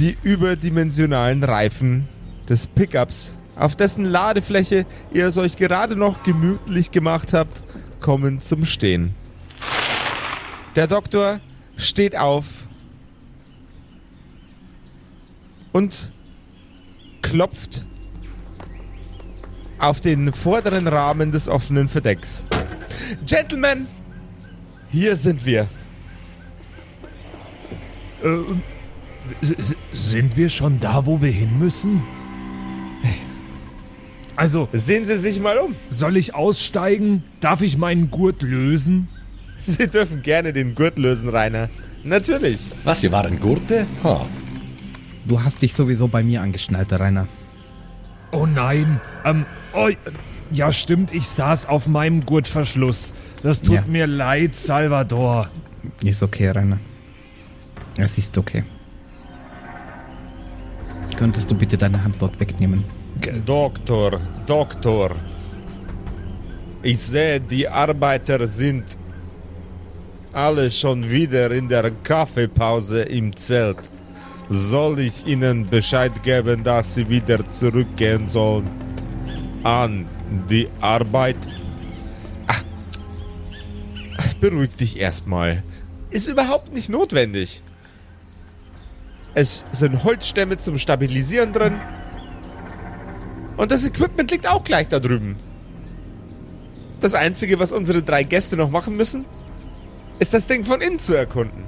Die überdimensionalen Reifen des Pickups, auf dessen Ladefläche ihr es euch gerade noch gemütlich gemacht habt, kommen zum Stehen. Der Doktor steht auf und klopft auf den vorderen Rahmen des offenen Verdecks. Gentlemen, hier sind wir. Äh, s- sind wir schon da, wo wir hin müssen? Also, Sehen Sie sich mal um. soll ich aussteigen? Darf ich meinen Gurt lösen? Sie dürfen gerne den Gurt lösen, Rainer. Natürlich. Was, ihr waren Gurte? Ha. Du hast dich sowieso bei mir angeschnallt, Rainer. Oh nein. Ähm, oh, ja stimmt, ich saß auf meinem Gurtverschluss. Das tut Ja. mir leid, Salvador. Ist okay, Rainer. Es ist okay. Könntest du bitte deine Hand dort wegnehmen? Doktor, Doktor. Ich sehe, die Arbeiter sind alle schon wieder in der Kaffeepause im Zelt. Soll ich ihnen Bescheid geben, dass sie wieder zurückgehen sollen an die Arbeit? Ach, beruhig dich erstmal. Ist überhaupt nicht notwendig. Es sind Holzstämme zum Stabilisieren drin. Und das Equipment liegt auch gleich da drüben. Das Einzige, was unsere drei Gäste noch machen müssen, ist das Ding von innen zu erkunden.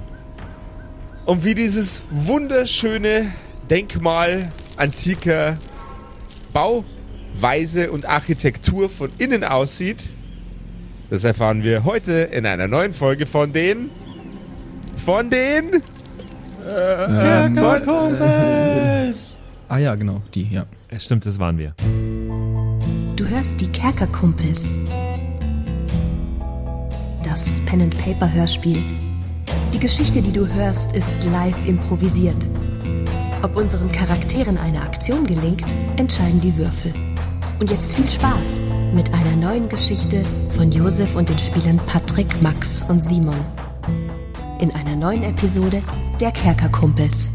Und wie dieses wunderschöne Denkmal antiker Bauweise und Architektur von innen aussieht, das erfahren wir heute in einer neuen Folge von den... Von den... Ah ja, genau, die, ja. Ja, stimmt, das waren wir. Du hörst die Kerkerkumpels. Das Pen and Paper Hörspiel. Die Geschichte, die du hörst, ist live improvisiert. Ob unseren Charakteren eine Aktion gelingt, entscheiden die Würfel. Und jetzt viel Spaß mit einer neuen Geschichte von Josef und den Spielern Patrick, Max und Simon. In einer neuen Episode der Kerkerkumpels.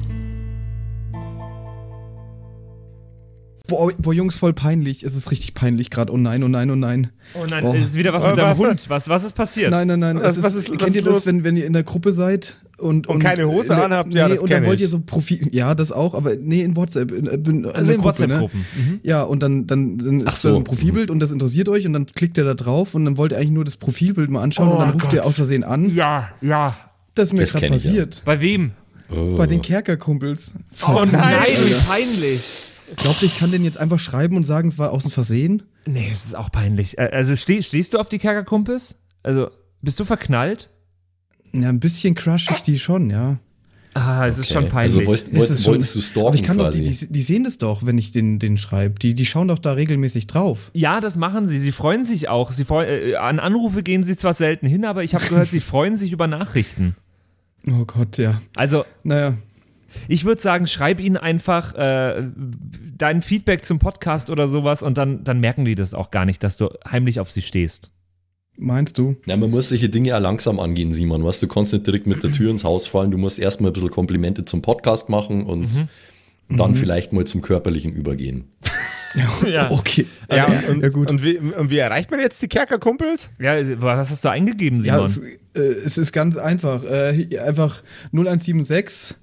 Boah, boah, Jungs, voll peinlich. Es ist richtig peinlich gerade. Oh nein, oh nein, oh nein. Oh nein, es ist wieder was mit deinem warte. Hund. Was, was ist passiert? Nein, nein, nein. Was- es was ist, ist- was kennt ihr ist das, los? wenn, wenn ihr in der Gruppe seid und, Und keine Hose in der- anhabt? Ja, nee, das und dann wollt ich. ihr so Profil, ja, das auch, aber nee, in WhatsApp, in, in, in also der in Gruppe, ne? WhatsApp-Gruppen. Mhm. Ja, und dann, dann, dann ist so, da so ein Profilbild und das interessiert euch und dann klickt ihr da drauf und dann wollt ihr eigentlich nur das Profilbild mal anschauen Oh und dann ruft ihr Gott. aus Versehen an. Ja, ja. Das ist mir gerade ich, ja. passiert. Bei wem? Bei den Kerkerkumpels. Oh nein, Alter. wie peinlich. Glaubt ihr, ich kann den jetzt einfach schreiben und sagen, es war aus dem Versehen? Nee, es ist auch peinlich. Also steh, stehst du auf die Kerkerkumpels? Also, bist du verknallt? Ja, ein bisschen crush ich die schon, ja. Ah, es ist Okay. schon peinlich. Also wolltest, Ist wollt, es schon- wolltest du stalken Aber ich kann doch, quasi? die, die, die sehen das doch, wenn ich den, den schreibe. Die, die schauen doch da regelmäßig drauf. ja, das machen sie. Sie freuen sich auch. Sie freu äh, an Anrufe gehen sie zwar selten hin, aber ich habe gehört, sie freuen sich über Nachrichten. Oh Gott, ja. Also, Naja, ich würde sagen, schreib ihnen einfach äh, dein Feedback zum Podcast oder sowas und dann, dann merken die das auch gar nicht, dass du heimlich auf sie stehst. meinst du? Ja, man muss solche Dinge ja langsam angehen, Simon. Was, du kannst nicht direkt mit der Tür ins Haus fallen. Du musst erstmal ein bisschen Komplimente zum Podcast machen und Mhm. dann vielleicht mal zum Körperlichen übergehen. Ja. Okay. Ja, Also, und, ja gut. Und, wie, und wie erreicht man jetzt die Kerkerkumpels? ja, was hast du eingegeben, ja, Simon? es, äh, es ist ganz einfach. Äh, einfach 0176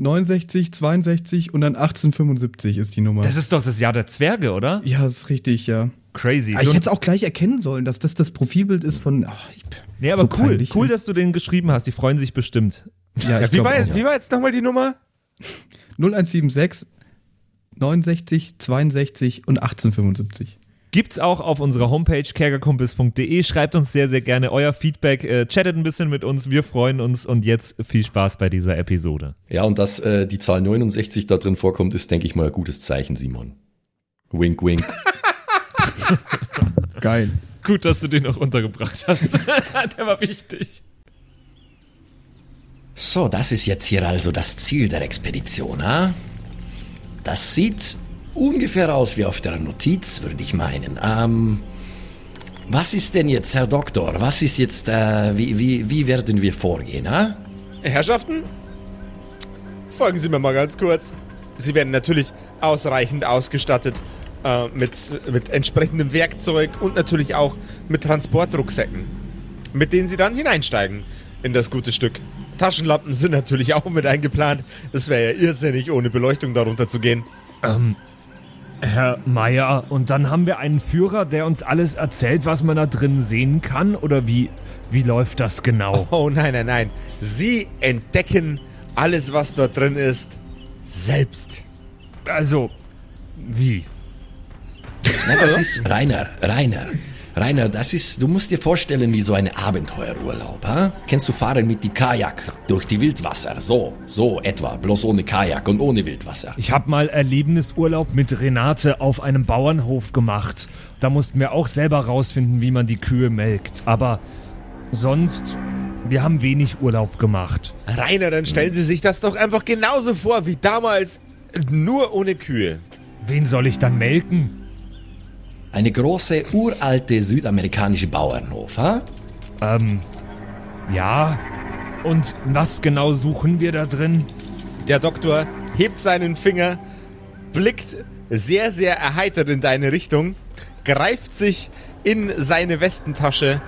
69 62 und dann 1875 ist die Nummer. das ist doch das Jahr der Zwerge, oder? ja, das ist richtig, ja. Crazy. Ah, So ich hätte es auch gleich erkennen sollen, dass das das Profilbild ist von. ach, ich, nee, aber so cool. peinlich, cool, ne? dass du den geschrieben hast. Die freuen sich bestimmt. Ja, Ja, ich wie, war, auch. wie war jetzt nochmal die Nummer? 0176 69 62 und 1875. Gibt's auch auf unserer Homepage kerkerkumpels.de. Schreibt uns sehr, sehr gerne euer Feedback. Äh, chattet ein bisschen mit uns. Wir freuen uns. Und jetzt viel Spaß bei dieser Episode. Ja, und dass äh, die Zahl 69 da drin vorkommt, ist, denke ich mal, ein gutes Zeichen, Simon. Wink, wink. Geil. Gut, dass du den noch untergebracht hast. Der war wichtig. So, das ist jetzt hier also das Ziel der Expedition, ha? Das sieht ungefähr aus wie auf der Notiz, würde ich meinen. Ähm, was ist denn jetzt, Herr Doktor? Was ist jetzt, äh, wie, wie, wie werden wir vorgehen, ha? Herrschaften, folgen Sie mir mal ganz kurz. Sie werden natürlich ausreichend ausgestattet äh, mit, mit entsprechendem Werkzeug und natürlich auch mit Transportrucksäcken, mit denen Sie dann hineinsteigen in das gute Stück. Taschenlampen sind natürlich auch mit eingeplant. Es wäre ja irrsinnig, ohne Beleuchtung darunter zu gehen. Ähm, Herr Meier, und dann haben wir einen Führer, der uns alles erzählt, was man da drin sehen kann? Oder wie, wie läuft das genau? Oh nein, nein, nein. Sie entdecken alles, was dort drin ist, selbst. Also, wie? Na, das ist Rainer, Rainer. Rainer, das ist, du musst dir vorstellen wie so ein Abenteuerurlaub, ha? Kennst du fahren mit die Kajak durch die Wildwasser? So, so etwa, bloß ohne Kajak und ohne Wildwasser. Ich habe mal Erlebnisurlaub mit Renate auf einem Bauernhof gemacht. Da mussten wir auch selber rausfinden, wie man die Kühe melkt. Aber sonst, wir haben wenig Urlaub gemacht. Rainer, dann stellen Sie sich das doch einfach genauso vor wie damals, nur ohne Kühe. Wen soll ich dann melken? Eine große, uralte südamerikanische Bauernhof, ha? Ähm, ja. Und was genau suchen wir da drin? Der Doktor hebt seinen Finger, blickt sehr, sehr erheitert in deine Richtung, greift sich in seine Westentasche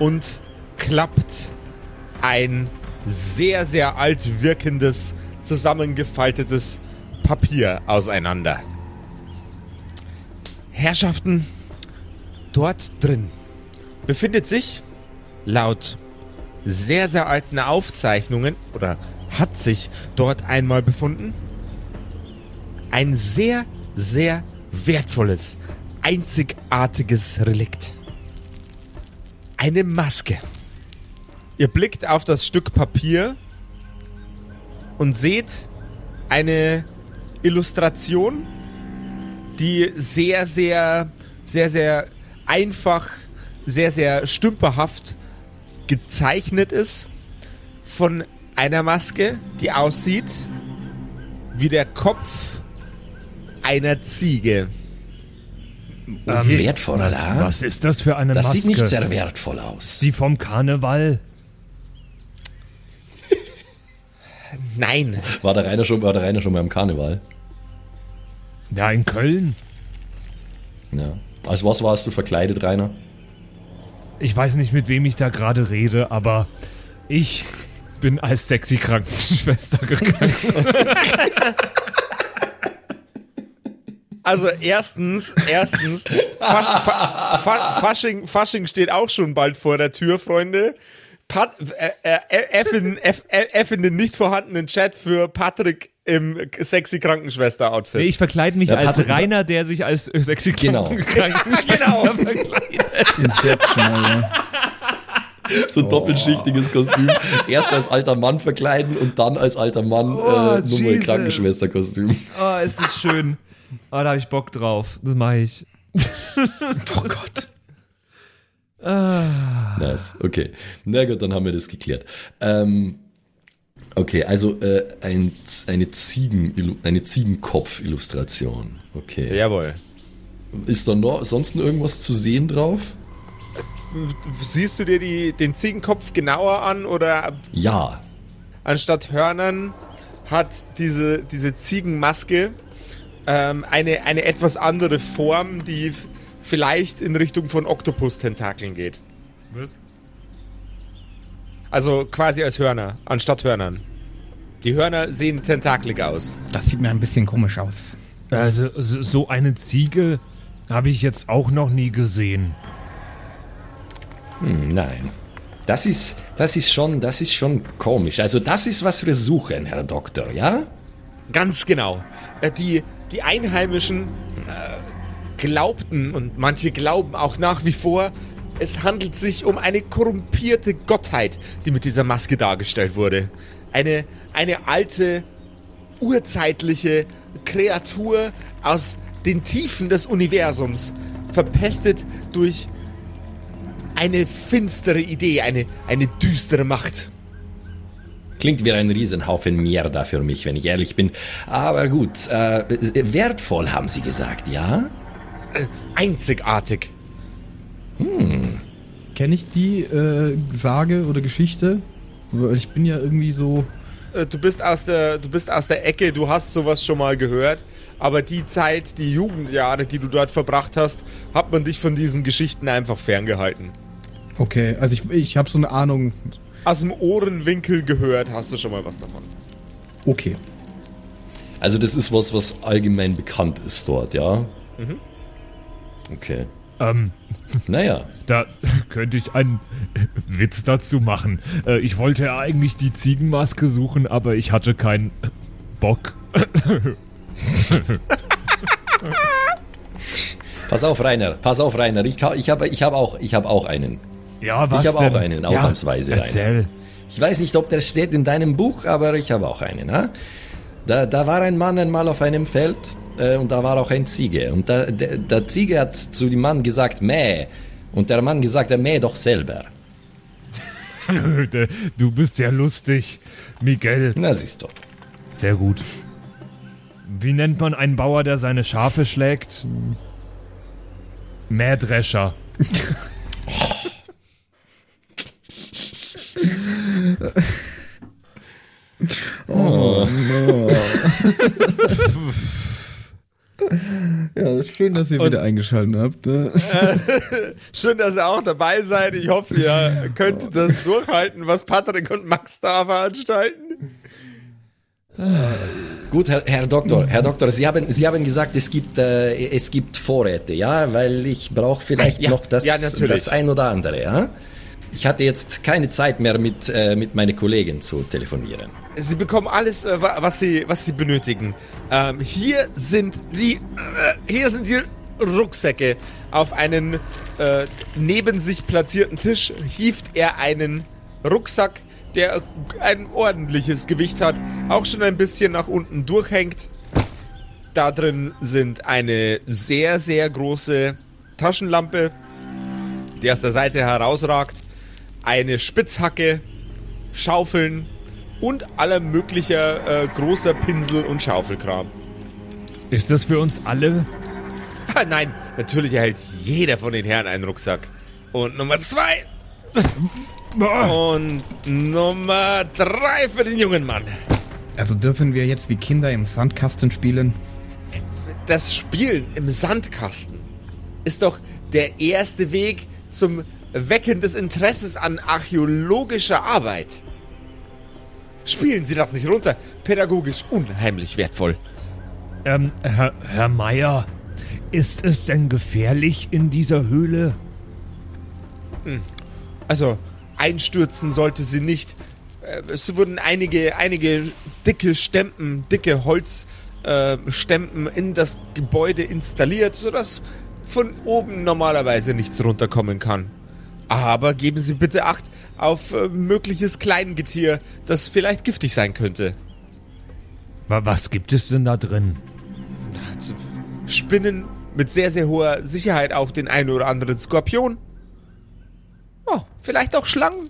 und klappt ein sehr, sehr alt wirkendes, zusammengefaltetes Papier auseinander. Herrschaften, dort drin befindet sich laut sehr, sehr alten Aufzeichnungen oder hat sich dort einmal befunden ein sehr, sehr wertvolles, einzigartiges Relikt. Eine Maske. Ihr blickt auf das Stück Papier und seht eine Illustration, die sehr, sehr, sehr, sehr einfach, sehr, sehr stümperhaft gezeichnet ist von einer Maske, die aussieht wie der Kopf einer Ziege. Ähm, Wertvoll, was, was ist das für eine Das Maske? sieht nicht sehr wertvoll aus. Die vom Karneval? Nein, War der Rainer schon, war der Rainer schon mal im Karneval? Ja, in Köln. Ja. Als was warst du verkleidet, Rainer? Ich weiß nicht, mit wem ich da gerade rede, aber ich bin als sexy Krankenschwester gegangen. Also erstens, erstens, Fasch, Fa, Fa, Fasching, Fasching steht auch schon bald vor der Tür, Freunde. Pat, äh, äh, F, in, F, F in den nicht vorhandenen Chat für Patrick im sexy Krankenschwester-Outfit. Nee, ich verkleide mich Ja, als Rainer, der sich als äh, sexy Genau. Krankenschwester verkleidet. Inception. So ein doppelschichtiges Kostüm. Erst als alter Mann verkleiden und dann als alter Mann Oh, äh, Nummer Jesus. Krankenschwesterkostüm. Oh, ist das schön. Oh, da habe ich Bock drauf. Das mache ich. Oh Gott. Nice, okay. Na gut, dann haben wir das geklärt. Ähm, okay, also äh, ein, eine, Ziegen, eine Ziegenkopf-Illustration. Okay. Jawohl. Ist da noch sonst noch irgendwas zu sehen drauf? Siehst du dir die, den Ziegenkopf genauer an oder Ja. anstatt Hörnern hat diese, diese Ziegenmaske ähm, eine, eine etwas andere Form, die vielleicht in Richtung von Oktopus-Tentakeln geht. Was? Also quasi als Hörner, anstatt Hörnern. Die Hörner sehen tentakelig aus. Das sieht mir ein bisschen komisch aus. Also, so eine Ziege habe ich jetzt auch noch nie gesehen. Hm, nein. Das ist, das ist schon, das ist schon komisch. Also das ist, was wir suchen, Herr Doktor, ja? Ganz genau. Äh, Die, die Einheimischen äh, glaubten und manche glauben auch nach wie vor, es handelt sich um eine korrumpierte Gottheit, die mit dieser Maske dargestellt wurde. Eine, eine alte, urzeitliche Kreatur aus den Tiefen des Universums, verpestet durch eine finstere Idee, eine, eine düstere Macht. Klingt wie ein Riesenhaufen Mierda für mich, wenn ich ehrlich bin. Aber gut, äh, wertvoll haben Sie gesagt, ja? Einzigartig. Kenne ich die äh, Sage oder Geschichte? Weil ich bin ja irgendwie so äh, du bist aus der, du bist aus der Ecke, du hast sowas schon mal gehört, aber die Zeit, die Jugendjahre, die du dort verbracht hast, hat man dich von diesen Geschichten einfach ferngehalten. Okay, also ich, ich habe so eine Ahnung. Aus dem Ohrenwinkel gehört, hast du schon mal was davon. Okay. Also das ist was, was allgemein bekannt ist dort, ja? Okay. Ähm, Naja. da könnte ich einen Witz dazu machen. Äh, ich wollte ja eigentlich die Ziegenmaske suchen, aber ich hatte keinen Bock. Pass auf, Rainer. Pass auf, Rainer. Ich, ich habe ich hab auch, ich hab auch einen. Ja, was Ich hab denn? auch einen, ausnahmsweise Ja, erzähl. Ich weiß nicht, ob der steht in deinem Buch, aber ich habe auch einen. Ha? Da, da war ein Mann einmal auf einem Feld äh, und da war auch ein Ziege. Und da, der, der Ziege hat zu dem Mann gesagt, mäh. Und der Mann gesagt, er mäh doch selber. Du bist ja lustig, Miguel. Na, siehst du. Sehr gut. Wie nennt man einen Bauer, der seine Schafe schlägt? Mähdrescher. Ja, ist schön, dass ihr wieder eingeschaltet habt. ne? Schön, dass ihr auch dabei seid. Ich hoffe, ihr könnt das durchhalten, was Patrick und Max da veranstalten. Gut, Herr, Herr Doktor, Herr Doktor, Sie haben, Sie haben gesagt, es gibt, äh, es gibt Vorräte, ja, weil ich brauche vielleicht Ja, noch das, ja, das ein oder andere, ja. Ich hatte jetzt keine Zeit mehr mit, äh, mit meinen Kollegen zu telefonieren. Sie bekommen alles, äh, wa- was sie, was sie benötigen. Ähm, hier sind die, äh, hier sind die Rucksäcke. Auf einen äh, neben sich platzierten Tisch hieft er einen Rucksack, der ein ordentliches Gewicht hat, auch schon ein bisschen nach unten durchhängt. Da drin sind eine sehr, sehr große Taschenlampe, die aus der Seite herausragt, eine Spitzhacke, Schaufeln und aller möglicher äh, großer Pinsel und Schaufelkram. Ist das für uns alle? Ah, nein, natürlich erhält jeder von den Herren einen Rucksack. Und Nummer zwei und Nummer drei für den jungen Mann. Also dürfen wir jetzt wie Kinder im Sandkasten spielen? Das Spielen im Sandkasten ist doch der erste Weg zum Wecken des Interesses an archäologischer Arbeit. Spielen Sie das nicht runter. Pädagogisch unheimlich wertvoll. Ähm, Herr, Herr Meier, ist es denn gefährlich in dieser Höhle? Also, einstürzen sollte sie nicht. Äh, Es wurden einige, einige dicke Stempen, dicke Holzstempen äh, in das Gebäude installiert, sodass von oben normalerweise nichts runterkommen kann. Aber geben Sie bitte Acht auf äh, mögliches Kleingetier, das vielleicht giftig sein könnte. Wa- Was gibt es denn da drin? Spinnen mit sehr, sehr hoher Sicherheit auch den einen oder anderen Skorpion. Oh, vielleicht auch Schlangen.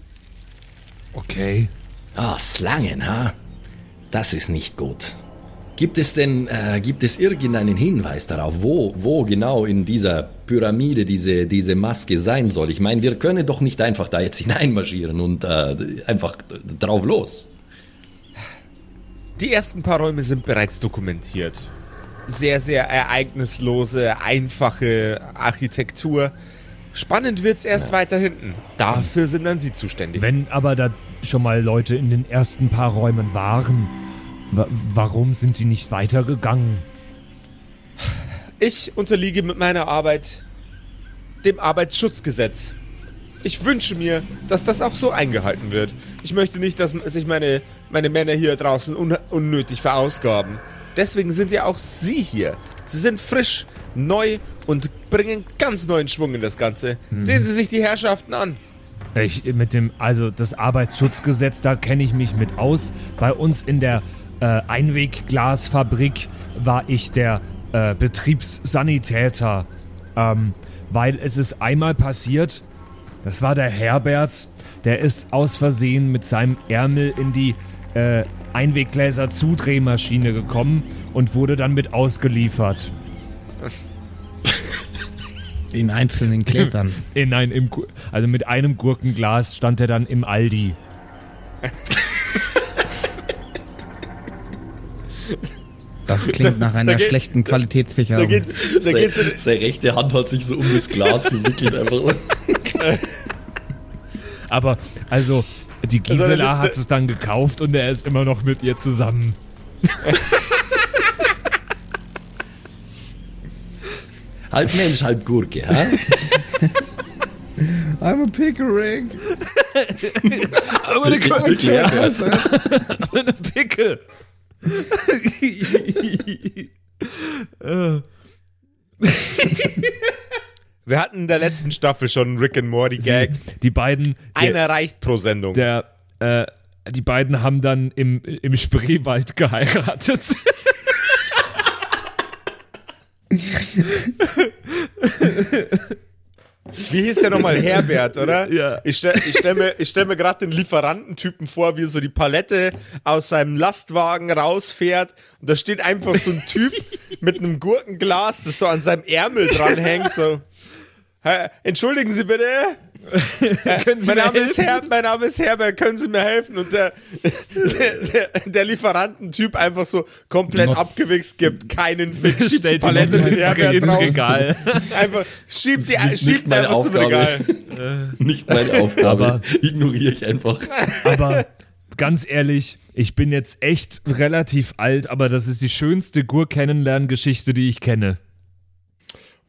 Okay. Ah, Slangen, ha? Das ist nicht gut. Gibt es denn, äh, gibt es irgendeinen Hinweis darauf, wo, wo genau in dieser Pyramide diese, diese Maske sein soll? Ich meine, wir können doch nicht einfach da jetzt hineinmarschieren und äh, einfach drauf los. Die ersten paar Räume sind bereits dokumentiert. Sehr, sehr ereignislose, einfache Architektur. Spannend wird's erst weiter hinten. Dafür sind dann Sie zuständig. Wenn aber da schon mal Leute in den ersten paar Räumen waren, wa warum sind sie nicht weitergegangen? Ich unterliege mit meiner Arbeit dem Arbeitsschutzgesetz. Ich wünsche mir, dass das auch so eingehalten wird. Ich möchte nicht, dass sich meine, meine Männer hier draußen un unnötig verausgaben. Deswegen sind ja auch Sie hier. Sie sind frisch, neu und bringen ganz neuen Schwung in das Ganze. Sehen Sie sich die Herrschaften an. Ich mit dem, also das Arbeitsschutzgesetz, da kenne ich mich mit aus. Bei uns in der äh, Einwegglasfabrik war ich der äh, Betriebssanitäter. Ähm, weil es ist einmal passiert, das war der Herbert, der ist aus Versehen mit seinem Ärmel in die äh, Einweggläser-Zudrehmaschine gekommen und wurde dann mit ausgeliefert. In einzelnen Gläsern. In ein, im, also mit einem Gurkenglas stand er dann im Aldi. Das klingt nach einer geht- schlechten Da Qualitätssicherung. geht, da Seine, geht's in, seine rechte Hand hat sich so um das Glas gewickelt einfach. Aber, also, die Also, Gisela da- hat es dann gekauft und er ist immer noch mit ihr zusammen. halb Mensch, halb Gurke, ha? I'm a Pickering. Aber eine Wirklich, ja. eine Pickel. wir hatten in der letzten Staffel schon Rick and Morty Gag. Die beiden, Einer reicht pro Sendung. der, äh, die beiden haben dann im, im Spreewald geheiratet. Wie hieß der nochmal? Herbert, oder? Ja. Ich stelle ich stell mir, ich stell mir gerade den Lieferantentypen vor, wie er so die Palette aus seinem Lastwagen rausfährt. Und da steht einfach so ein Typ mit einem Gurkenglas, das so an seinem Ärmel dranhängt. So. Entschuldigen Sie bitte. Können Sie Mein mir Name, ist helfen? Her mein Name ist Herbert, können Sie mir helfen? Und der, der, der, Lieferantentyp einfach so komplett Noch- abgewichst, gibt keinen Fick, schiebt die Stellt die Palette mit ins, Herbert ins drauf. Regal. Einfach schiebt ist nicht- schiebt nicht einfach zum Regal. Aufgabe. Nicht meine Aufgabe. Aber- Ignoriere ich einfach. Aber ganz ehrlich, ich bin jetzt echt relativ alt, aber das ist die schönste Gur-Kennenlerngeschichte, die ich kenne.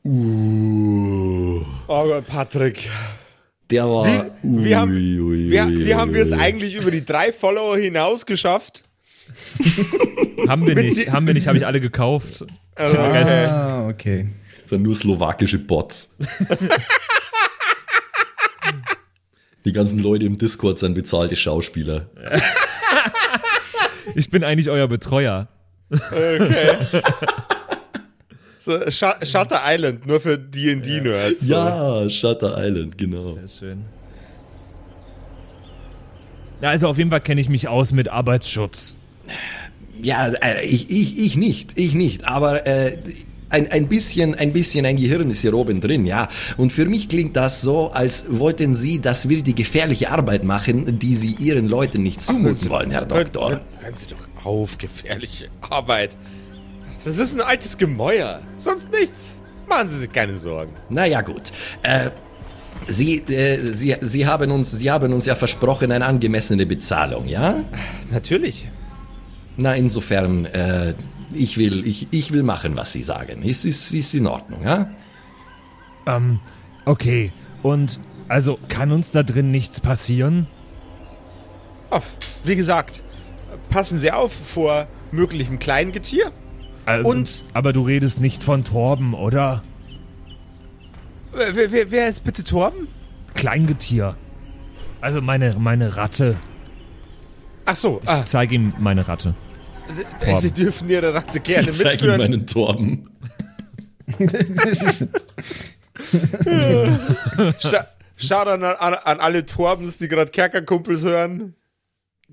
Uh, Oh Gott, Patrick. der war. Wie- wie haben- Ui, ui, Wie, ui, wie haben wir es ui. eigentlich über die drei Follower hinaus geschafft? Haben wir nicht, haben wir nicht, habe ich alle gekauft. Also, Rest. Ah, okay. Das sind nur slowakische Bots. Die ganzen Leute im Discord sind bezahlte Schauspieler. Ich bin eigentlich euer Betreuer. okay. So, Sh Shutter Island, nur für D&D-Nerds. So. Ja, Shutter Island, genau. Sehr schön. Ja, also auf jeden Fall kenne ich mich aus mit Arbeitsschutz. Ja, äh, ich, ich, ich nicht, ich nicht, aber äh, ein, ein, bisschen, ein bisschen ein Gehirn ist hier oben drin, ja. Und für mich klingt das so, als wollten Sie, dass wir die gefährliche Arbeit machen, die Sie Ihren Leuten nicht zumuten wollen, Herr Doktor. hören, hören Sie doch auf, gefährliche Arbeit. Das ist ein altes Gemäuer, sonst nichts. Machen Sie sich keine Sorgen. Naja, gut. Äh, Sie, äh, Sie, Sie, haben uns, Sie haben uns ja versprochen, eine angemessene Bezahlung, ja? Natürlich. Na, insofern, äh, ich will, ich, ich will machen, was Sie sagen. Ist, ist, ist in Ordnung, ja? Ähm, okay. Und also kann uns da drin nichts passieren? Oh, wie gesagt, passen Sie auf vor möglichem Kleingetier. Also, Und? Aber du redest nicht von Torben, oder? Wer, wer, wer ist bitte Torben? Kleingetier. Also meine, meine Ratte. Ach so, Ich ah, zeige ihm meine Ratte. Sie, Sie dürfen Ihre Ratte gerne Ich zeige Ihnen mitführen. meinen Torben. Scha Schaut an, an, an alle Torbens, die gerade Kerkerkumpels hören.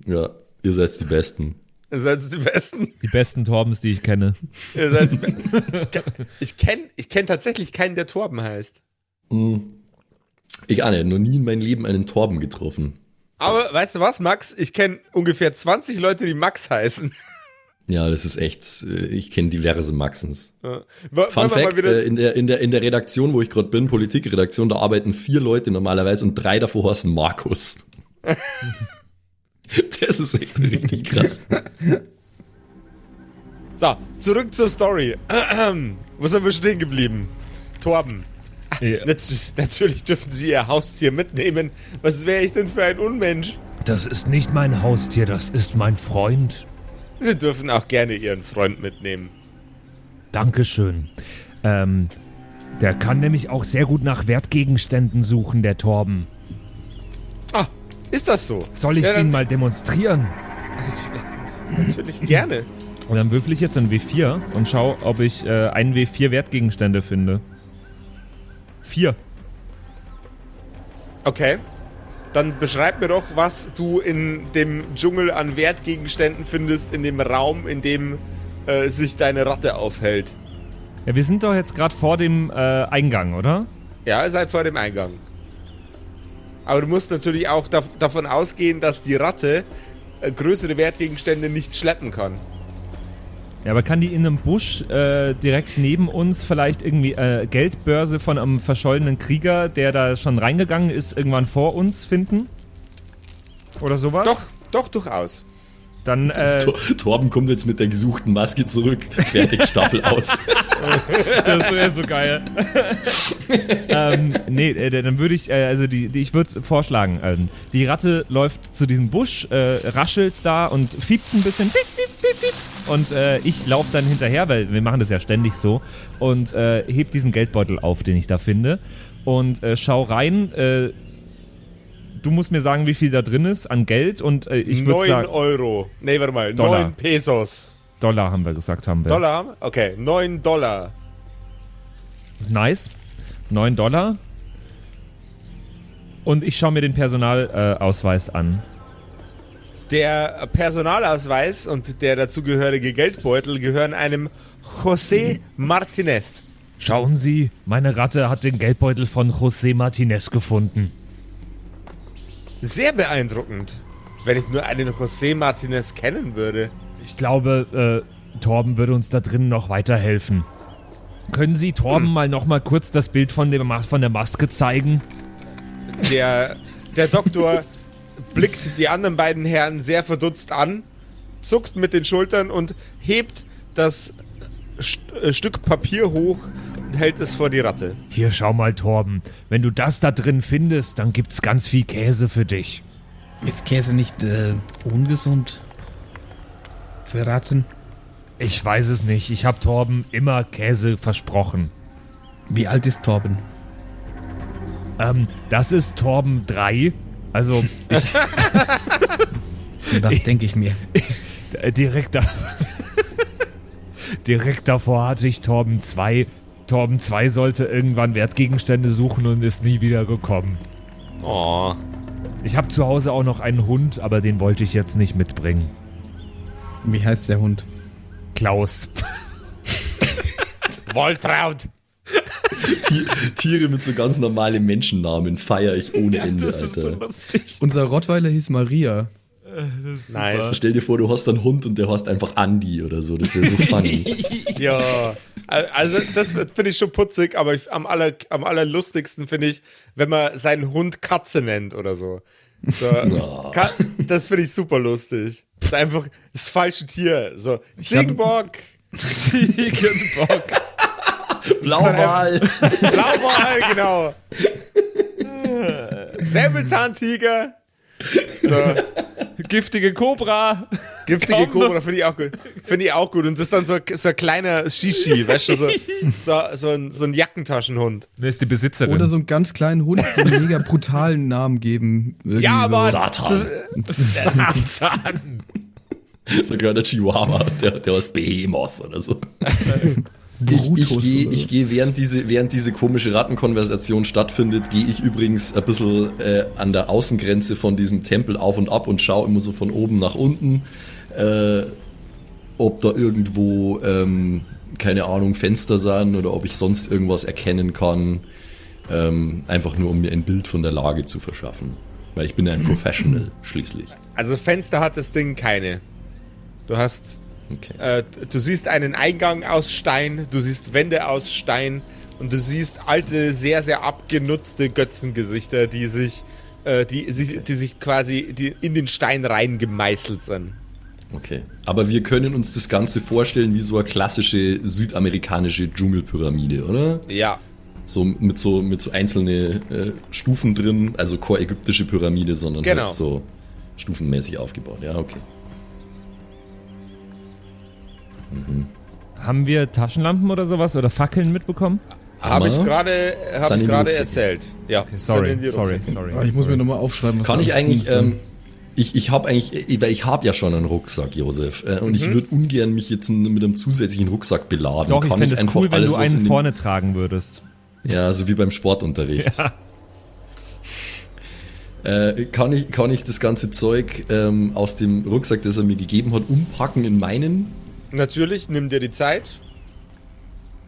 Ja, ihr seid die Besten. Ihr seid die Besten. Die besten Torbens, die ich kenne. Ihr seid die Be ich kenne ich kenn tatsächlich keinen, der Torben heißt. Ich ahne, noch nie in meinem Leben einen Torben getroffen. Aber weißt du was, Max? Ich kenne ungefähr 20 Leute, die Max heißen. Ja, das ist echt, äh, ich kenne diverse Maxens. Ja. Fun Fact, wieder- äh, in, der, in, der, in der Redaktion, wo ich gerade bin, Politikredaktion, da arbeiten vier Leute normalerweise und drei davor heißen Markus. das ist echt richtig krass. So, zurück zur Story. Wo sind wir stehen geblieben? Torben. Ja. Nat natürlich dürfen Sie Ihr Haustier mitnehmen. Was wäre ich denn für ein Unmensch? Das ist nicht mein Haustier, das ist mein Freund. Sie dürfen auch gerne Ihren Freund mitnehmen. Dankeschön. Ähm, der kann nämlich auch sehr gut nach Wertgegenständen suchen, der Torben. Ah, ist das so? Soll ich Ja, es dann- Ihnen mal demonstrieren? Natürlich gerne. Und dann würfel ich jetzt ein W4 und schau, ob ich äh, einen W4 Wertgegenstände finde. Vier. Okay. Dann beschreib mir doch, was du in dem Dschungel an Wertgegenständen findest, in dem Raum, in dem äh, sich deine Ratte aufhält. Ja, wir sind doch jetzt gerade vor dem äh, Eingang, oder? Ja, ihr seid vor dem Eingang. Aber du musst natürlich auch dav davon ausgehen, dass die Ratte äh, größere Wertgegenstände nicht schleppen kann. Ja, aber kann die in einem Busch äh, direkt neben uns vielleicht irgendwie äh, Geldbörse von einem verschollenen Krieger, der da schon reingegangen ist, irgendwann vor uns finden? Oder sowas? Doch, doch, durchaus. Dann, äh, Tor Torben kommt jetzt mit der gesuchten Maske zurück. Fertig, Staffel aus. das wäre so geil. ähm, nee, äh, dann würde ich, äh, also die, die ich würde vorschlagen, ähm, die Ratte läuft zu diesem Busch, äh, raschelt da und fiebt ein bisschen. Piep, piep, piep, und äh, ich laufe dann hinterher, weil wir machen das ja ständig so, und äh, heb diesen Geldbeutel auf, den ich da finde. Und äh, schau rein. Äh, du musst mir sagen, wie viel da drin ist an Geld und äh, ich würde 9 sagen. Euro. Nee, warte mal. Dollar. 9 Pesos. Dollar haben wir gesagt, haben wir. Dollar? Okay, 9 Dollar. Nice. 9 Dollar. Und ich schaue mir den Personalausweis äh, an. Der Personalausweis und der dazugehörige Geldbeutel gehören einem José Martinez. Schauen Sie, meine Ratte hat den Geldbeutel von José Martinez gefunden. Sehr beeindruckend. Wenn ich nur einen José Martinez kennen würde. Ich glaube, äh, Torben würde uns da drinnen noch weiterhelfen. Können Sie Torben mal noch mal kurz das Bild von, dem, von der Maske zeigen? Der, der Doktor blickt die anderen beiden Herren sehr verdutzt an, zuckt mit den Schultern und hebt das St äh, Stück Papier hoch und hält es vor die Ratte. Hier, schau mal, Torben. Wenn du das da drin findest, dann gibt's ganz viel Käse für dich. Ist Käse nicht äh, ungesund? Für Ratten? Ich weiß es nicht. Ich habe Torben immer Käse versprochen. Wie alt ist Torben? Ähm, das ist Torben 3. Also, ich, Das denke ich mir. Direkt, da direkt davor hatte ich Torben 2. Torben 2 sollte irgendwann Wertgegenstände suchen und ist nie wieder gekommen. Oh. Ich habe zu Hause auch noch einen Hund, aber den wollte ich jetzt nicht mitbringen. Wie heißt der Hund? Klaus. Woltraud. Ti- Tiere mit so ganz normalen Menschennamen feiere ich ohne Ende, Alter. lustig. Unser Rottweiler hieß Maria. Nice. Stell dir vor, du hast einen Hund und der heißt einfach Andy oder so. Das wäre so funny. Ja, also das finde ich schon putzig, aber ich, am, aller, am allerlustigsten finde ich, wenn man seinen Hund Katze nennt oder so. so Ka das finde ich super lustig. Das ist einfach das falsche Tier. So, Ziegenbock, Ziegenbock, Blauwal. Blauwal, genau. Säbelzahntiger. So, Giftige Kobra. giftige. Cobra finde ich auch gut. Finde ich auch gut. Und das ist dann so, so ein kleiner Shishi, weißt du, so, so, so, ein, so ein Jackentaschenhund. Wer ist die Besitzerin? Oder so einen ganz kleinen Hund so einen mega brutalen Namen geben. Irgendwie Ja, aber. So. Satan. Satan. Sogar der Chihuahua, der, der heißt Behemoth oder so. Ich, ich Brutus gehe, so. ich geh, während, diese, während diese komische Rattenkonversation stattfindet, gehe ich übrigens ein bisschen äh, an der Außengrenze von diesem Tempel auf und ab und schaue immer so von oben nach unten, äh, ob da irgendwo, ähm, keine Ahnung, Fenster sind oder ob ich sonst irgendwas erkennen kann. Ähm, einfach nur, um mir ein Bild von der Lage zu verschaffen. Weil ich bin ja ein Professional schließlich. Also Fenster hat das Ding keine. Du hast, Okay. äh, du siehst einen Eingang aus Stein, du siehst Wände aus Stein und du siehst alte, sehr, sehr abgenutzte Götzengesichter, die sich, äh, die, sich, die sich quasi die in den Stein rein gemeißelt sind. Okay. Aber wir können uns das Ganze vorstellen wie so eine klassische südamerikanische Dschungelpyramide, oder? Ja. So mit so, mit so einzelne äh, Stufen drin, also keine ägyptische Pyramide, sondern Genau. halt so stufenmäßig aufgebaut. Ja, okay. Haben wir Taschenlampen oder sowas oder Fackeln mitbekommen? Habe ich gerade hab ich gerade erzählt. Ja. sind Sorry, sorry, sorry. Ah, ich muss mir nochmal aufschreiben, was Kann ich eigentlich, ähm, ich, ich habe eigentlich, weil ich habe ja schon einen Rucksack, Josef, äh, und ich würde ungern mich jetzt mit einem zusätzlichen Rucksack beladen. Doch, ich Kann fände es einfach cool, wenn alles, du einen dem- vorne tragen würdest. Ja, so wie beim Sportunterricht. Ja. Äh, kann, ich, kann ich das ganze Zeug ähm, aus dem Rucksack, das er mir gegeben hat, umpacken in meinen? Natürlich, nimm dir die Zeit.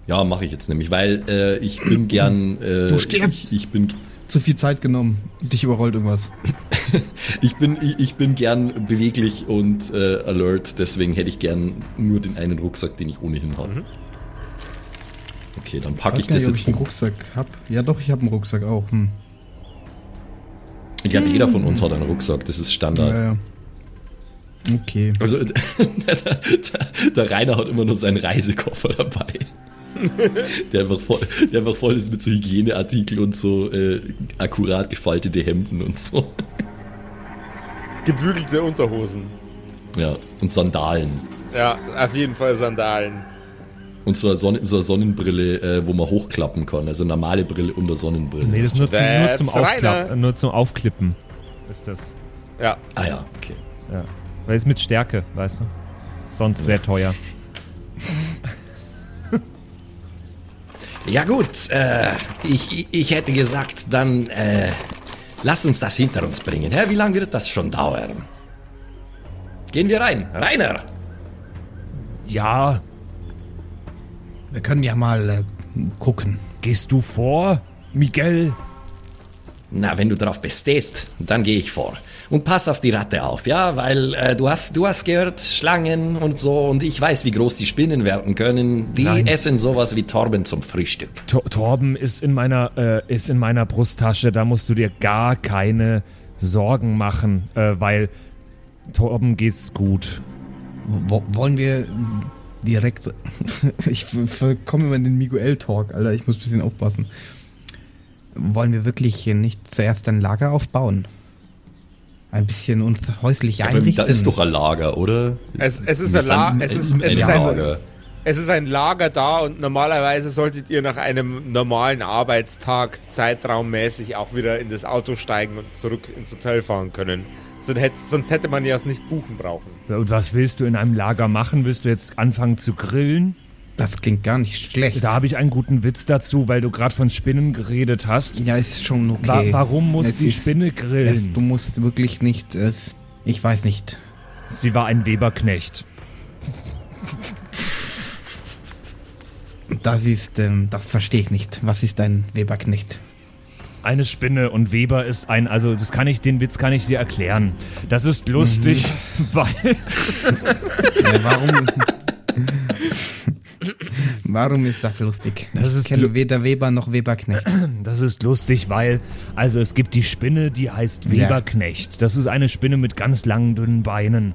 Ja, mache ich jetzt nämlich, weil äh, ich bin gern. Äh, Du stirbst. Ich, ich bin. zu viel Zeit genommen. Dich überrollt irgendwas. Ich bin, ich, ich bin gern beweglich und äh, alert, deswegen hätte ich gern nur den einen Rucksack, den ich ohnehin habe. Okay, dann packe ich gar das nicht, ob jetzt ich einen um. Rucksack hab. Ja, doch, ich habe einen Rucksack auch. Hm. Ja, jeder von uns hat einen Rucksack, das ist Standard. Ja, ja. Okay. Also der, der, der Rainer hat immer nur seinen Reisekoffer dabei. Der einfach, voll, der einfach voll ist mit so Hygieneartikel und so äh, akkurat gefaltete Hemden und so. Gebügelte Unterhosen. Ja, und Sandalen. Ja, auf jeden Fall Sandalen. Und so eine, Sonne, so eine Sonnenbrille, äh, wo man hochklappen kann. Also normale Brille unter Sonnenbrille. Nee, das ist nur zum, nur zum, Aufklapp, nur zum Aufklippen. Ist das. Ja. Ah ja, okay. Ja. Weil es mit Stärke, weißt du? Sonst sehr teuer. Ja gut, äh, ich, ich hätte gesagt, dann äh, lass uns das hinter uns bringen. Hä? Wie lange wird das schon dauern? Gehen wir rein. Rainer! Ja, Wir können ja mal äh, gucken. gehst du vor, Miguel? Na, wenn du darauf bestehst, dann gehe ich vor. Und pass auf die Ratte auf, ja, weil äh, du hast du hast gehört, Schlangen und so, und ich weiß, wie groß die Spinnen werden können. Die Nein. essen sowas wie Torben zum Frühstück. Tor Torben ist in meiner äh, ist in meiner Brusttasche. Da musst du dir gar keine Sorgen machen, äh, weil Torben geht's gut. Wo, wollen wir direkt. ich komme immer in den Miguel-Talk, Alter. Ich muss ein bisschen aufpassen. Wollen wir wirklich nicht zuerst ein Lager aufbauen? Ein bisschen uns häuslich Aber einrichten? da ist doch ein Lager, oder? Es, es ist ein, La es ist, es, ist ein, Lager. es ist ein Lager da und normalerweise solltet ihr nach einem normalen Arbeitstag zeitraummäßig auch wieder in das Auto steigen und zurück ins Hotel fahren können. Sonst hätte, man ja es nicht buchen brauchen. Ja, Und was willst du in einem Lager machen? Willst du jetzt anfangen zu grillen? Das klingt gar nicht schlecht. Da habe ich einen guten Witz dazu, weil du gerade von Spinnen geredet hast. ja, ist schon okay. Wa warum muss Es die ist- Spinne Es, grillen? du musst wirklich nicht. Es, ich weiß nicht. Sie war ein Weberknecht. Das ist, ähm, das verstehe ich nicht. Was ist ein Weberknecht? Eine Spinne und Weber ist ein, also das kann ich, den Witz kann ich dir erklären. Das ist lustig, weil Ja, warum? Warum ist das lustig? Das ich ist kenne weder Weber noch Weberknecht. Das ist lustig, weil, also es gibt die Spinne, die heißt Ja. Weberknecht. Das ist eine Spinne mit ganz langen, dünnen Beinen.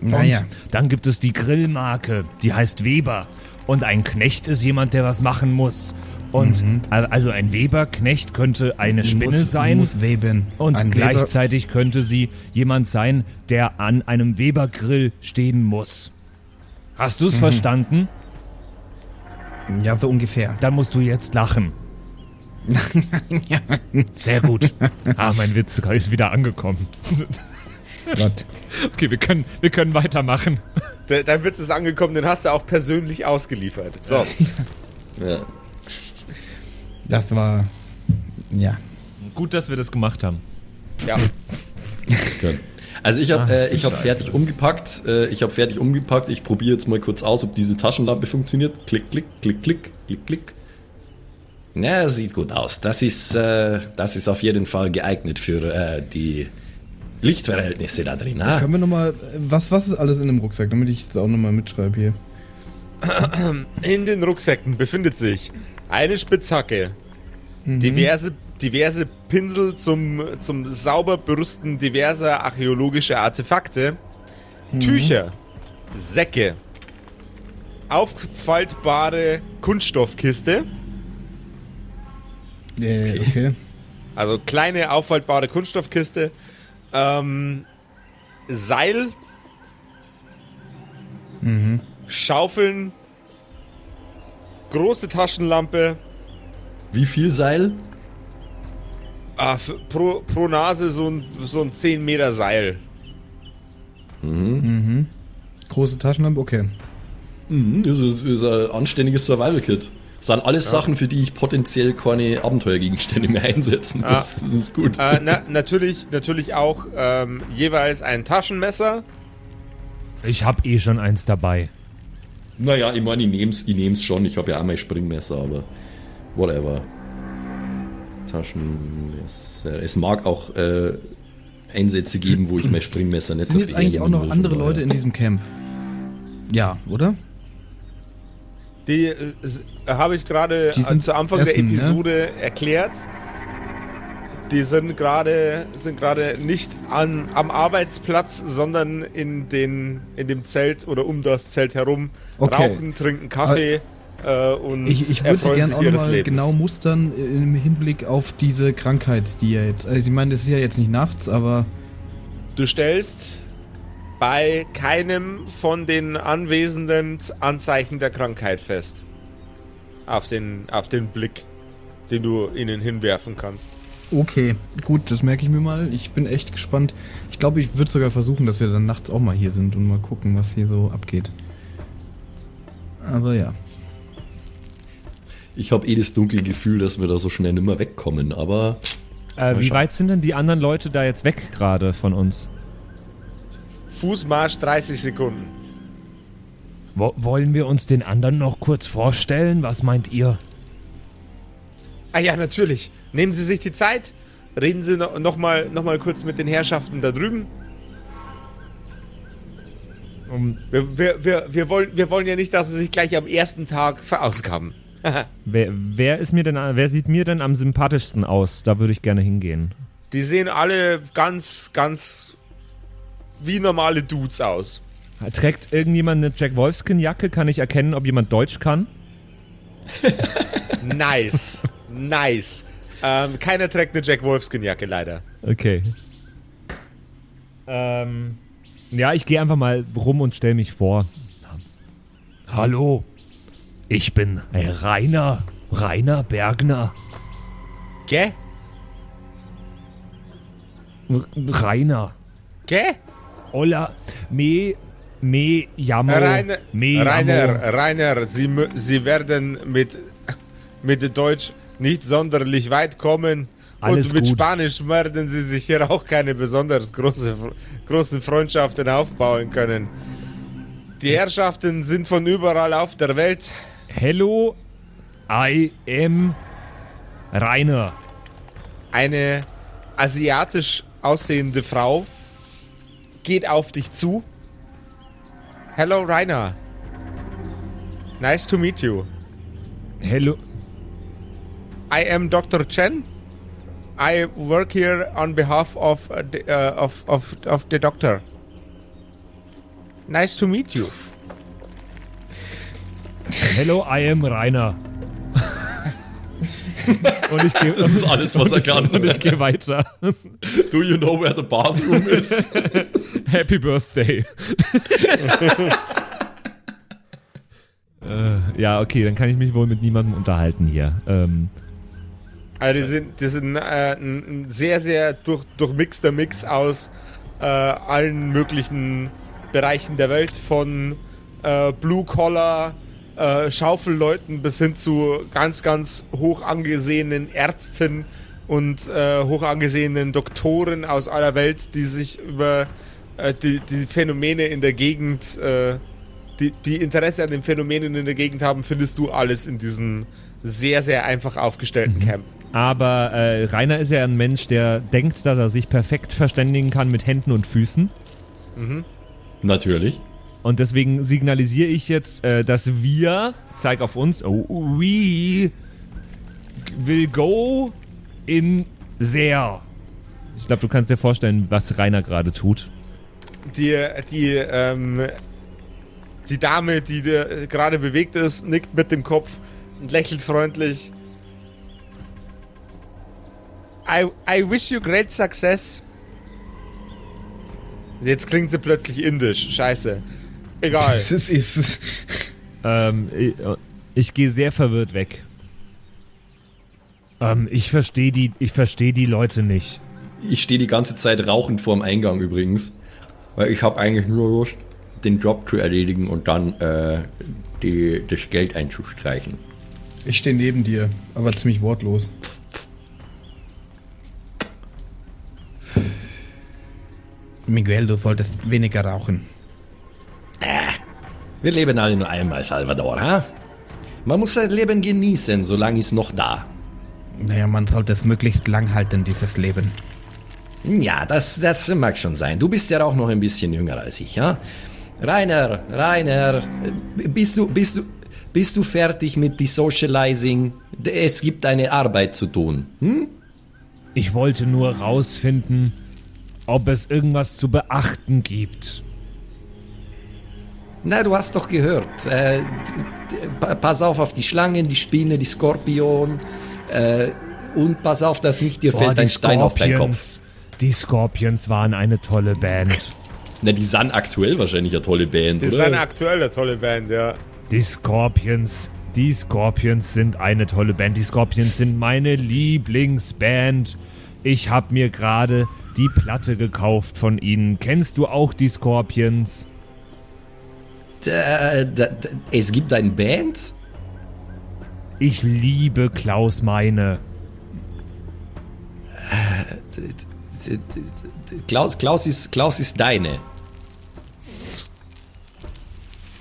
Naja, Und dann gibt es die Grillmarke, die heißt Weber. Und ein Knecht ist jemand, der was machen muss. Und al- also ein Weberknecht könnte eine Spinne muss, sein. Muss weben. Und Ein Weber, gleichzeitig könnte sie jemand sein, der an einem Webergrill stehen muss. Hast Mhm. du es verstanden? Ja, so ungefähr. Dann musst du jetzt lachen. Sehr gut. Ah, mein Witz ist wieder angekommen. Gott. Okay, wir können, wir können weitermachen. De dein Witz ist angekommen, den hast du auch persönlich ausgeliefert. So. Ja. Das war. Ja. Gut, dass wir das gemacht haben. Ja. Gut. Also ich habe Ach, äh, ich hab fertig umgepackt. Äh, ich habe fertig umgepackt. Ich probiere jetzt mal kurz aus, ob diese Taschenlampe funktioniert. Klick, klick, klick, klick, klick, klick. Na, sieht gut aus. Das ist, äh, das ist auf jeden Fall geeignet für äh, die Lichtverhältnisse da drin. Ah? Können wir nochmal. Was, was ist alles in dem Rucksack, damit ich es auch nochmal mitschreibe hier? In den Rucksäcken befindet sich eine Spitzhacke, diverse, diverse Pinsel zum, zum Sauberbürsten diverser archäologischer Artefakte, Tücher, Säcke, auffaltbare Kunststoffkiste, Äh, okay. also kleine auffaltbare Kunststoffkiste, ähm, Seil, Schaufeln, große Taschenlampe, Wie viel Seil? Ah, pro, pro Nase so ein, so ein 10 Meter Seil. Große Taschenlampe, okay. Mhm, das ist, das ist ein anständiges Survival-Kit. Das sind alles Sachen, für die ich potenziell keine Abenteuergegenstände mehr einsetzen muss. Ah. Das ist gut. Äh, na, natürlich, natürlich auch ähm, jeweils ein Taschenmesser. Ich hab eh schon eins dabei. Naja, ich meine, ich nehm's, ich nehm's schon. Ich habe ja auch mein Springmesser, aber whatever. Taschenmesser. Es mag auch äh, Einsätze geben, wo ich mein Springmesser nicht Sind jetzt eigentlich auch noch andere Leute in diesem Camp? Ja, oder? Die äh, habe ich gerade Die sind zu Anfang Essen, der ne? Episode erklärt. Die sind gerade sind gerade nicht an, am Arbeitsplatz, sondern in den in dem Zelt oder um das Zelt herum Okay. rauchen, trinken Kaffee äh, und Ich, ich würde gerne auch nochmal genau mustern im Hinblick auf diese Krankheit, die ja jetzt. Also ich meine, das ist ja jetzt nicht nachts, aber Du stellst bei keinem von den Anwesenden Anzeichen der Krankheit fest. Auf den auf den Blick, den du ihnen hinwerfen kannst. okay, gut, das merke ich mir mal. Ich bin echt gespannt. Ich glaube, ich würde sogar versuchen, dass wir dann nachts auch mal hier sind und mal gucken, was hier so abgeht. Aber ja. Ich habe eh das dunkle Gefühl, dass wir da so schnell nimmer wegkommen, aber Äh, wie schauen. weit sind denn die anderen Leute da jetzt weg gerade von uns? Fußmarsch 30 Sekunden. Wo wollen wir uns den anderen noch kurz vorstellen? Was meint ihr? Ah ja, natürlich. Nehmen Sie sich die Zeit. Reden Sie no noch, mal, noch mal kurz mit den Herrschaften da drüben. Um, Wir, wir, wir, wir, wollen, wir wollen ja nicht, dass Sie sich gleich am ersten Tag verausgaben. wer, wer ist mir denn, wer sieht mir denn am sympathischsten aus? Da würde ich gerne hingehen. Die sehen alle ganz, ganz wie normale Dudes aus. Trägt irgendjemand eine Jack Wolfskin Jacke? Kann ich erkennen, ob jemand Deutsch kann? Nice. nice. Ähm, keiner trägt eine Jack Wolfskin-Jacke, leider. Okay. Ähm, ja, ich gehe einfach mal rum und stelle mich vor. Hallo, ich bin Rainer, Rainer Bergner. R- Rainer. Gell? Olla, me, me, jammo, Rainer, me, Rainer. Rainer, Sie, Sie werden mit, mit Deutsch nicht sonderlich weit kommen. Alles und mit gut. Spanisch werden Sie sich hier auch keine besonders große, großen Freundschaften aufbauen können. Die Herrschaften sind von überall auf der Welt. Hello, I am Rainer. Eine asiatisch aussehende Frau geht auf dich zu. Hello, Rainer. Nice to meet you. Hello, I am Dr. Chen. I work here on behalf of uh, the, uh, of, of, of the doctor. Nice to meet you. Hello, I am Rainer. und ich gehe. Das ist alles, was er kann. Und ich gehe weiter. do you know where the bathroom is? Happy Birthday. äh, ja, okay, dann kann ich mich wohl mit niemandem unterhalten hier. Ähm, Also die sind, die sind äh, ein, ein sehr, sehr durch, durchmixter Mix aus äh, allen möglichen Bereichen der Welt, von äh, Blue-Collar, äh, Schaufelleuten bis hin zu ganz, ganz hoch angesehenen Ärzten und äh, hoch angesehenen Doktoren aus aller Welt, die sich über äh, die, die Phänomene in der Gegend, äh, die, die Interesse an den Phänomenen in der Gegend haben, findest du alles in diesem sehr, sehr einfach aufgestellten Camp. aber äh, Rainer ist ja ein Mensch, der denkt, dass er sich perfekt verständigen kann mit Händen und Füßen. Natürlich. Und deswegen signalisiere ich jetzt, äh, dass wir, zeig auf uns, oh, we will go in sehr. Ich glaube, du kannst dir vorstellen, was Rainer gerade tut. Die, die, ähm, die Dame, die gerade bewegt ist, nickt mit dem Kopf und lächelt freundlich. I, I wish you great success. Jetzt klingt sie plötzlich indisch. Scheiße. Egal. Es ist, es ist, Ähm, ich, ich gehe sehr verwirrt weg. Ähm, ich verstehe die, ich verstehe die Leute nicht. Ich stehe die ganze Zeit rauchend vorm Eingang übrigens. Weil ich habe eigentlich nur Lust, den Job zu erledigen und dann äh, die, das Geld einzustreichen. ich stehe neben dir, aber ziemlich wortlos. Miguel, du solltest weniger rauchen. Wir leben alle nur einmal, Salvador, ha? Man muss sein Leben genießen, solange es noch da. Naja, man sollte es möglichst lang halten, dieses Leben. Ja, das, das mag schon sein. Du bist ja auch noch ein bisschen jünger als ich, ja? Rainer, Rainer, bist du, bist du, bist du fertig mit die Socializing? Es gibt eine Arbeit zu tun. Hm? Ich wollte nur rausfinden, ob es irgendwas zu beachten gibt. Na, du hast doch gehört. Äh, pass auf auf die Schlangen, die Spinne, die Skorpion. Äh, und pass auf, dass nicht dir Boah, fällt ein die Stein auf deinen Kopf. Die Scorpions waren eine tolle Band. Na, die sind aktuell wahrscheinlich eine tolle Band, Das ist oder? eine aktuelle tolle Band, ja. Die Scorpions, die Scorpions sind eine tolle Band. Die Scorpions sind meine Lieblingsband. Ich habe mir gerade die Platte gekauft von ihnen. Kennst du auch die Scorpions? Äh, da, da, es gibt eine Band? Ich liebe Klaus Meine. Klaus, Klaus, ist, Klaus ist deine.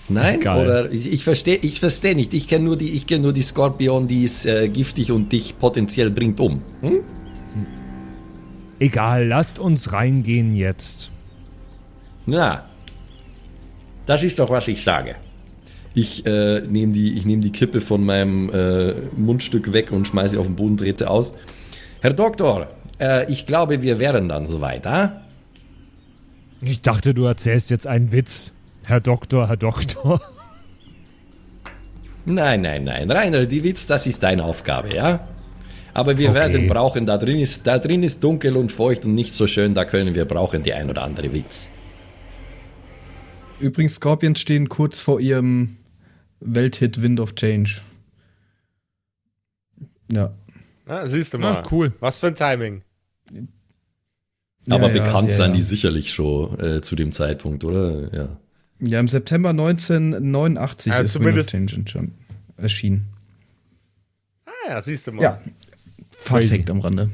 Nein? Geil. Oder ich, ich verstehe ich versteh nicht. Ich kenne nur, die- ich kenn nur die Skorpion, die ist äh, giftig und dich potenziell bringt um. Hm? Egal, lasst uns reingehen jetzt. Na, das ist doch, was ich sage. Ich äh, nehme die, ich nehm die Kippe von meinem äh, Mundstück weg und schmeiße sie auf den Boden, trete aus. Herr Doktor, äh, ich glaube, wir wären dann soweit, ah? Ich dachte, du erzählst jetzt einen Witz. Herr Doktor, Herr Doktor. Nein, nein, nein. Rainer, die Witz, das ist deine Aufgabe, ja? Aber wir Okay. werden brauchen, da drin, ist, da drin ist dunkel und feucht und nicht so schön, da können wir brauchen die ein oder andere Witz. Übrigens, Scorpions stehen kurz vor ihrem Welthit Wind of Change. Ja. Na, siehst du mal. Ah, cool. Was für ein Timing. Aber Ja, bekannt ja, seien ja. die sicherlich schon äh, zu dem Zeitpunkt, oder? Ja. Ja, im September 1989 Ja, ist Wind of Change schon erschienen. Ah ja, siehst du mal. Ja. Fun am Rande.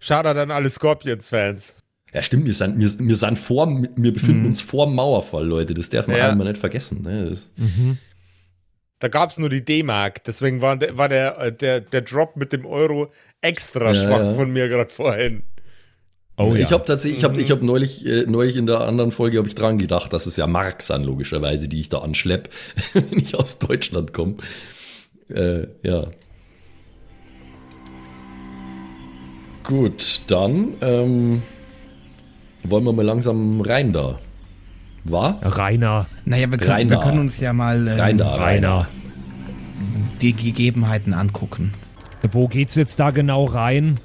Shoutout an alle Scorpions-Fans. Ja, stimmt, wir sind, wir, wir sind vor, wir befinden uns vor dem Mauerfall, Leute. Das darf man Ja. einmal nicht vergessen. Ne? Das, Da gab es nur die D-Mark, deswegen war, der, war der, äh, der, der Drop mit dem Euro extra Ja, schwach ja. von mir gerade vorhin. Oh ich ja. habe tatsächlich, ich habe ich hab neulich, äh, neulich in der anderen Folge habe ich dran gedacht, dass es ja Mark sind, logischerweise, die ich da anschlepp, wenn ich aus Deutschland komme. Äh, ja. Gut, dann ähm, wollen wir mal langsam rein da. War? Rainer, Naja, wir können, wir Rainer. können uns ja mal ähm, Rein da, Rainer. die Gegebenheiten angucken. Wo geht's jetzt da genau rein?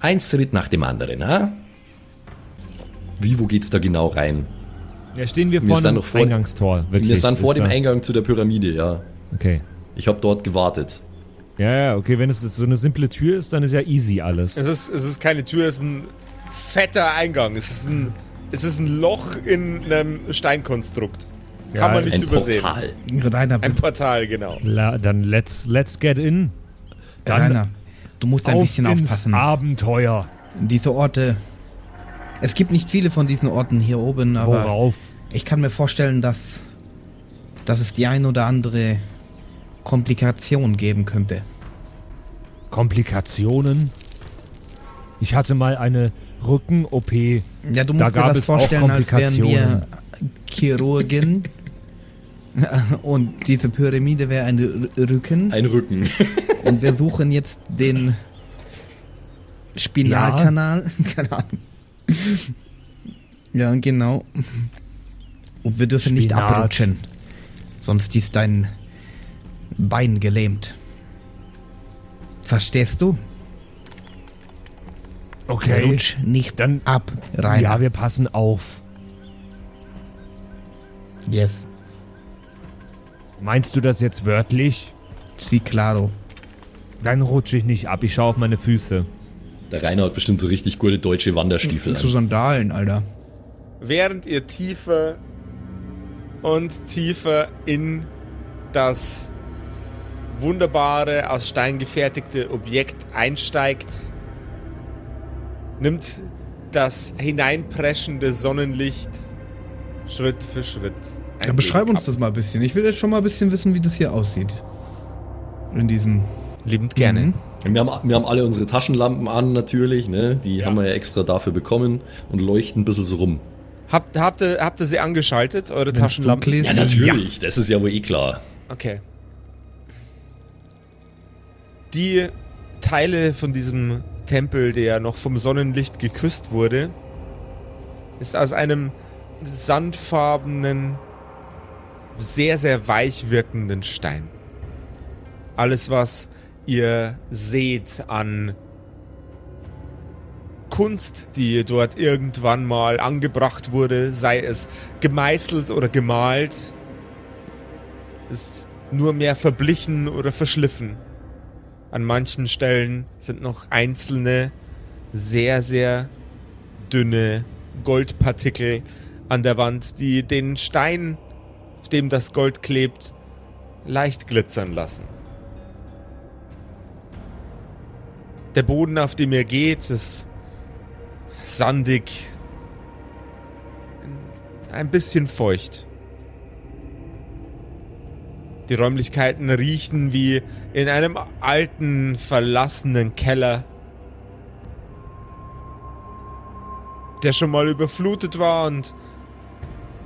Ein Schritt nach dem anderen, ha? Wie, wo geht's da genau rein? Ja, stehen wir Wir vor noch vor- Eingangstor. Wirklich. wir sind vor Ist dem da- Eingang zu der Pyramide, ja. Okay. Ich habe dort gewartet. Ja, ja, okay, wenn es so eine simple Tür ist, dann ist ja easy alles. Es ist, es ist keine Tür, es ist ein fetter Eingang. Es ist ein, es ist ein Loch in einem Steinkonstrukt. Ja, Kann man nicht Ein übersehen. Portal. Rainer, Ein Portal, genau. La, dann let's, let's get in. Dann Rainer, du musst ein auf bisschen ins aufpassen. Abenteuer. Diese Orte. Es gibt nicht viele von diesen Orten hier oben, aber Worauf? ich kann mir vorstellen, dass, dass es die ein oder andere Komplikation geben könnte. Komplikationen? Ich hatte mal eine Rücken-OP. Ja, du Da musst dir gab das vorstellen, als wären wir. Chirurgen. Und diese Pyramide wäre ein Rücken. Ein Rücken. Und wir suchen jetzt den Spinalkanal. Keine Ahnung. Ja, genau. Und wir dürfen nicht Spinat. abrutschen. Sonst ist dein Bein gelähmt. Verstehst du? Okay. Rutsch nicht Dann- ab, Rainer. Ja, wir passen auf. yes. Meinst du das jetzt wörtlich? Sí, claro. Dann rutsche ich nicht ab. Ich schaue auf meine Füße. Der Rainer hat bestimmt so richtig gute deutsche Wanderstiefel Zu an. Sandalen, Alter. Während ihr tiefer und tiefer in das wunderbare, aus Stein gefertigte Objekt einsteigt, nimmt das hineinpreschende Sonnenlicht Schritt für Schritt. ein Ja, beschreib uns ab. das mal ein bisschen. Ich will jetzt schon mal ein bisschen wissen, wie das hier aussieht. In diesem. Liebend gerne. Mhm. Wir haben, wir haben alle unsere Taschenlampen an natürlich, ne? Die Ja. haben wir ja extra dafür bekommen und leuchten ein bisschen so rum. Habt, habt, ihr, habt ihr sie angeschaltet, eure Wenn's Taschenlampen? Ja, natürlich, das ist ja wohl eh klar. Okay. Die Teile von diesem Tempel, der noch vom Sonnenlicht geküsst wurde, ist aus einem sandfarbenen, sehr, sehr weich wirkenden Stein. Alles, was ihr seht an Kunst, die dort irgendwann mal angebracht wurde, sei es gemeißelt oder gemalt, ist nur mehr verblichen oder verschliffen. An manchen Stellen sind noch einzelne, sehr, sehr dünne Goldpartikel an der Wand, die den Stein, auf dem das Gold klebt, leicht glitzern lassen. Der Boden, auf dem ihr geht, ist sandig, ein bisschen feucht. Die Räumlichkeiten riechen wie in einem alten, verlassenen Keller, der schon mal überflutet war und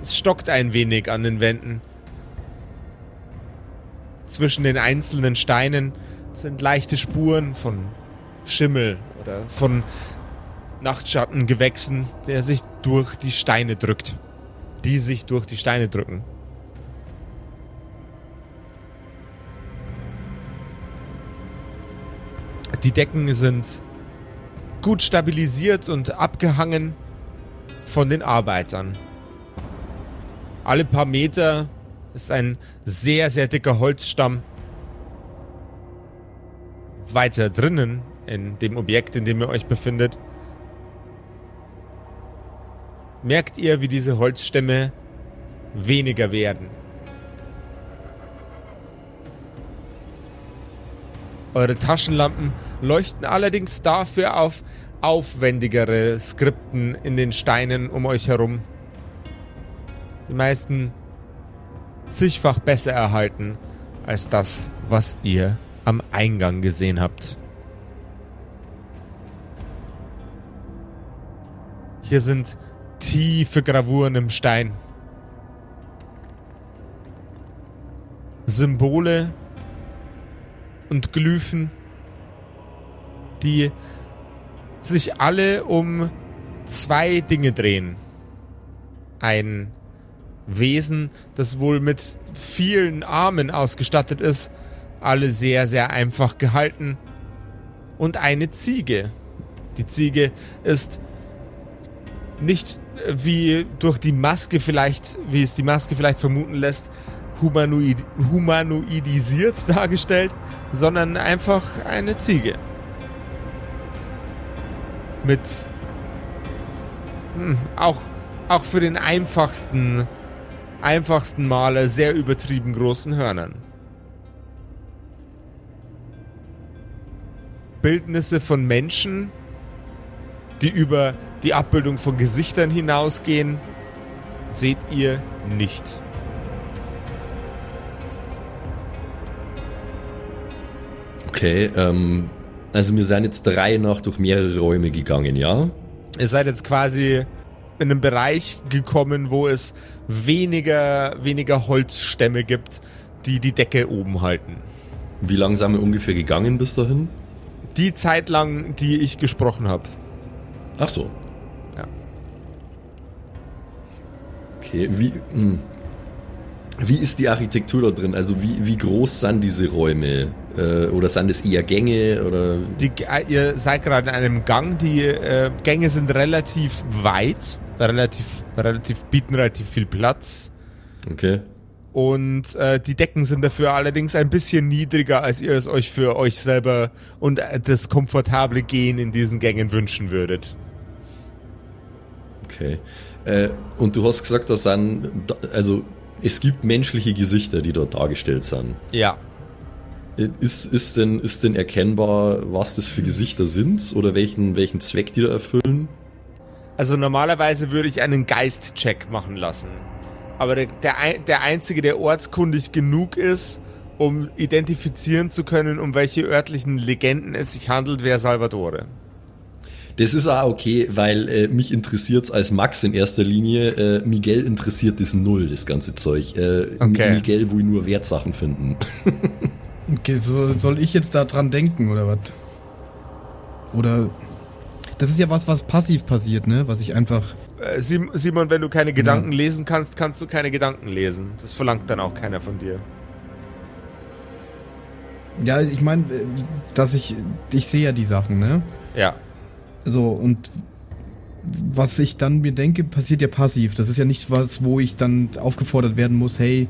es stockt ein wenig an den Wänden. Zwischen den einzelnen Steinen sind leichte Spuren von Schimmel oder von Nachtschattengewächsen, der sich durch die Steine drückt. Die sich durch die Steine drücken. Die Decken sind gut stabilisiert und abgehangen von den Arbeitern. Alle paar Meter ist ein sehr, sehr dicker Holzstamm. Weiter drinnen, in dem Objekt, in dem ihr euch befindet, merkt ihr, wie diese Holzstämme weniger werden. Eure Taschenlampen leuchten allerdings dafür auf aufwendigere Skripten in den Steinen um euch herum. Die meisten zigfach besser erhalten als das, was ihr am Eingang gesehen habt. Hier sind tiefe Gravuren im Stein. Symbole und Glyphen, die sich alle um zwei Dinge drehen. Ein Wesen, das wohl mit vielen Armen ausgestattet ist, alle sehr, sehr einfach gehalten. Und eine Ziege. Die Ziege ist nicht wie durch die Maske vielleicht, wie es die Maske vielleicht vermuten lässt, humanoid, humanoidisiert dargestellt, sondern einfach eine Ziege. Mit hm, auch, auch für den einfachsten, einfachsten Maler sehr übertrieben großen Hörnern. Bildnisse von Menschen, die über die Abbildung von Gesichtern hinausgehen, seht ihr nicht. Okay, ähm, also wir sind jetzt drei nach durch mehrere Räume gegangen, ja? Ihr seid jetzt quasi in einem Bereich gekommen, wo es weniger, weniger Holzstämme gibt, die die Decke oben halten. Wie lang sind wir ungefähr gegangen bis dahin? Die Zeit lang, die ich gesprochen habe. Ach so. Ja. Okay, wie, hm. wie ist die Architektur da drin? Also wie, wie groß sind diese Räume? Äh, oder sind es eher Gänge? Oder Die, äh, ihr seid gerade in einem Gang. Die äh, Gänge sind relativ weit, relativ, relativ bieten relativ viel Platz. okay. Und äh, die Decken sind dafür allerdings ein bisschen niedriger, als ihr es euch für euch selber und äh, das komfortable Gehen in diesen Gängen wünschen würdet. Okay. Äh, und du hast gesagt, da sind, also es gibt menschliche Gesichter, die dort dargestellt sind. Ja. Ist, ist, denn, ist denn erkennbar, was das für Gesichter sind oder welchen, welchen Zweck die da erfüllen? Also normalerweise würde ich einen Geist-Check machen lassen. Aber der, der, der Einzige, der ortskundig genug ist, um identifizieren zu können, um welche örtlichen Legenden es sich handelt, wer Salvatore. Das ist auch okay, weil äh, mich es als Max in erster Linie. Äh, Miguel interessiert das null, das ganze Zeug. Äh, okay. Miguel will nur Wertsachen finden. okay, so, soll ich jetzt da dran denken oder was? Oder das ist ja was, was passiv passiert, ne? Was ich einfach. Äh, Simon, wenn du keine Gedanken ja. lesen kannst, kannst du keine Gedanken lesen. Das verlangt dann auch keiner von dir. Ja, ich meine, äh, dass ich. Ich sehe ja die Sachen, ne? Ja. So, und was ich dann mir denke, passiert ja passiv. Das ist ja nicht was, wo ich dann aufgefordert werden muss, hey,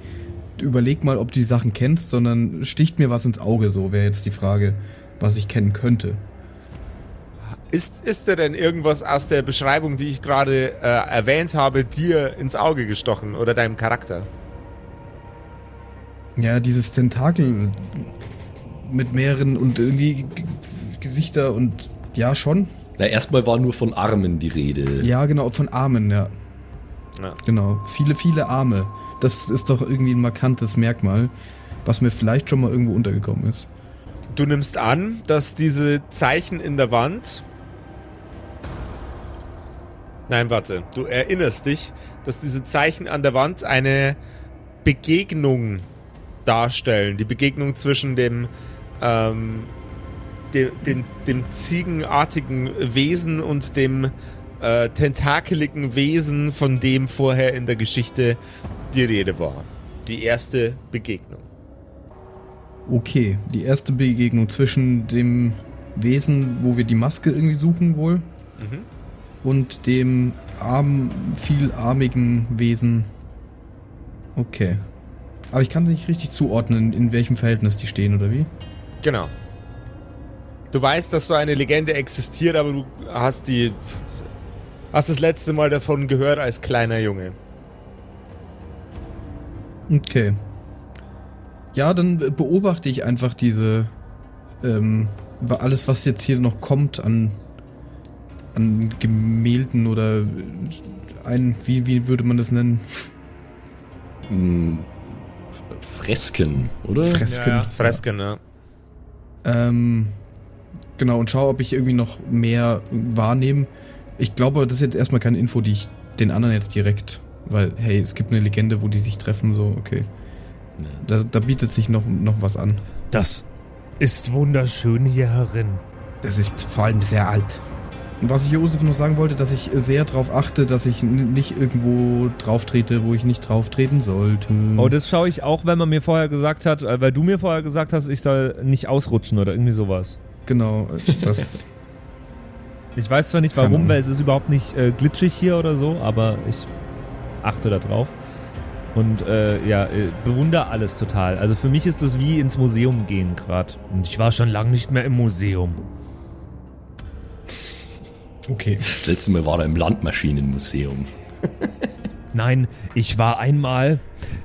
überleg mal, ob du die Sachen kennst, sondern sticht mir was ins Auge, so wäre jetzt die Frage, was ich kennen könnte. Ist, ist dir denn irgendwas aus der Beschreibung, die ich gerade äh, erwähnt habe, dir ins Auge gestochen oder deinem Charakter? Ja, dieses Tentakel mit mehreren und irgendwie Gesichter und ja, schon. Na, erstmal war nur von Armen die Rede. Ja, genau, von Armen, ja. ja. Genau, viele, viele Arme. Das ist doch irgendwie ein markantes Merkmal, was mir vielleicht schon mal irgendwo untergekommen ist. Du nimmst an, dass diese Zeichen in der Wand. Nein, warte. Du erinnerst dich, dass diese Zeichen an der Wand eine Begegnung darstellen. Die Begegnung zwischen dem ähm, dem, dem, dem ziegenartigen Wesen und dem äh, tentakeligen Wesen, von dem vorher in der Geschichte die Rede war. Die erste Begegnung. Okay, die erste Begegnung zwischen dem Wesen, wo wir die Maske irgendwie suchen wohl, mhm. und dem arm, vielarmigen Wesen. Okay. Aber ich kann nicht richtig zuordnen, in welchem Verhältnis die stehen, oder wie? Genau. Du weißt, dass so eine Legende existiert, aber du hast die. Hast das letzte Mal davon gehört als kleiner Junge. Okay. Ja, dann beobachte ich einfach diese. Ähm, alles, was jetzt hier noch kommt an. an Gemälden oder. ein. Wie, wie würde man das nennen? Hm, Fresken, oder? Fresken. Ja, ja. Fresken, ja. Ähm, Genau, und schaue, ob ich irgendwie noch mehr wahrnehme. Ich glaube, das ist jetzt erstmal keine Info, die ich den anderen jetzt direkt, weil, hey, es gibt eine Legende, wo die sich treffen, so, okay. Da, da bietet sich noch, noch was an. Das ist wunderschön hier herin. Das ist vor allem sehr alt. Was ich Josef noch sagen wollte, dass ich sehr darauf achte, dass ich nicht irgendwo drauf trete, wo ich nicht drauf treten sollte. Oh, das schaue ich auch, wenn man mir vorher gesagt hat, äh, weil du mir vorher gesagt hast, ich soll nicht ausrutschen oder irgendwie sowas. Genau, das. ich weiß zwar nicht warum, weil es ist überhaupt nicht äh, glitschig hier oder so, aber ich achte da drauf. Und äh, ja, äh, bewundere alles total. Also für mich ist das wie ins Museum gehen gerade. Und ich war schon lange nicht mehr im Museum. Okay. Das letzte Mal war er im Landmaschinenmuseum. Nein, ich war einmal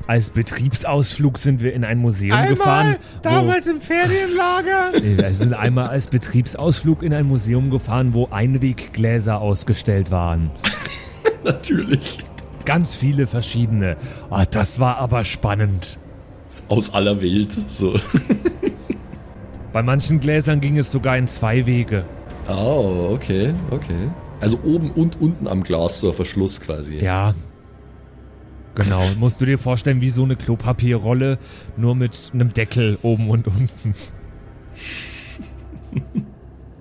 als Betriebsausflug sind wir in ein Museum einmal, gefahren. Damals im Ferienlager. Wir sind einmal als Betriebsausflug in ein Museum gefahren, wo Einweggläser ausgestellt waren. Natürlich. Ganz viele verschiedene. Oh, das war aber spannend. Aus aller Welt, so. Bei manchen Gläsern ging es sogar in zwei Wege. Oh, okay, okay. Also oben und unten am Glas so ein Verschluss quasi. Ja, Genau, musst du dir vorstellen, wie so eine Klopapierrolle, nur mit einem Deckel oben und unten.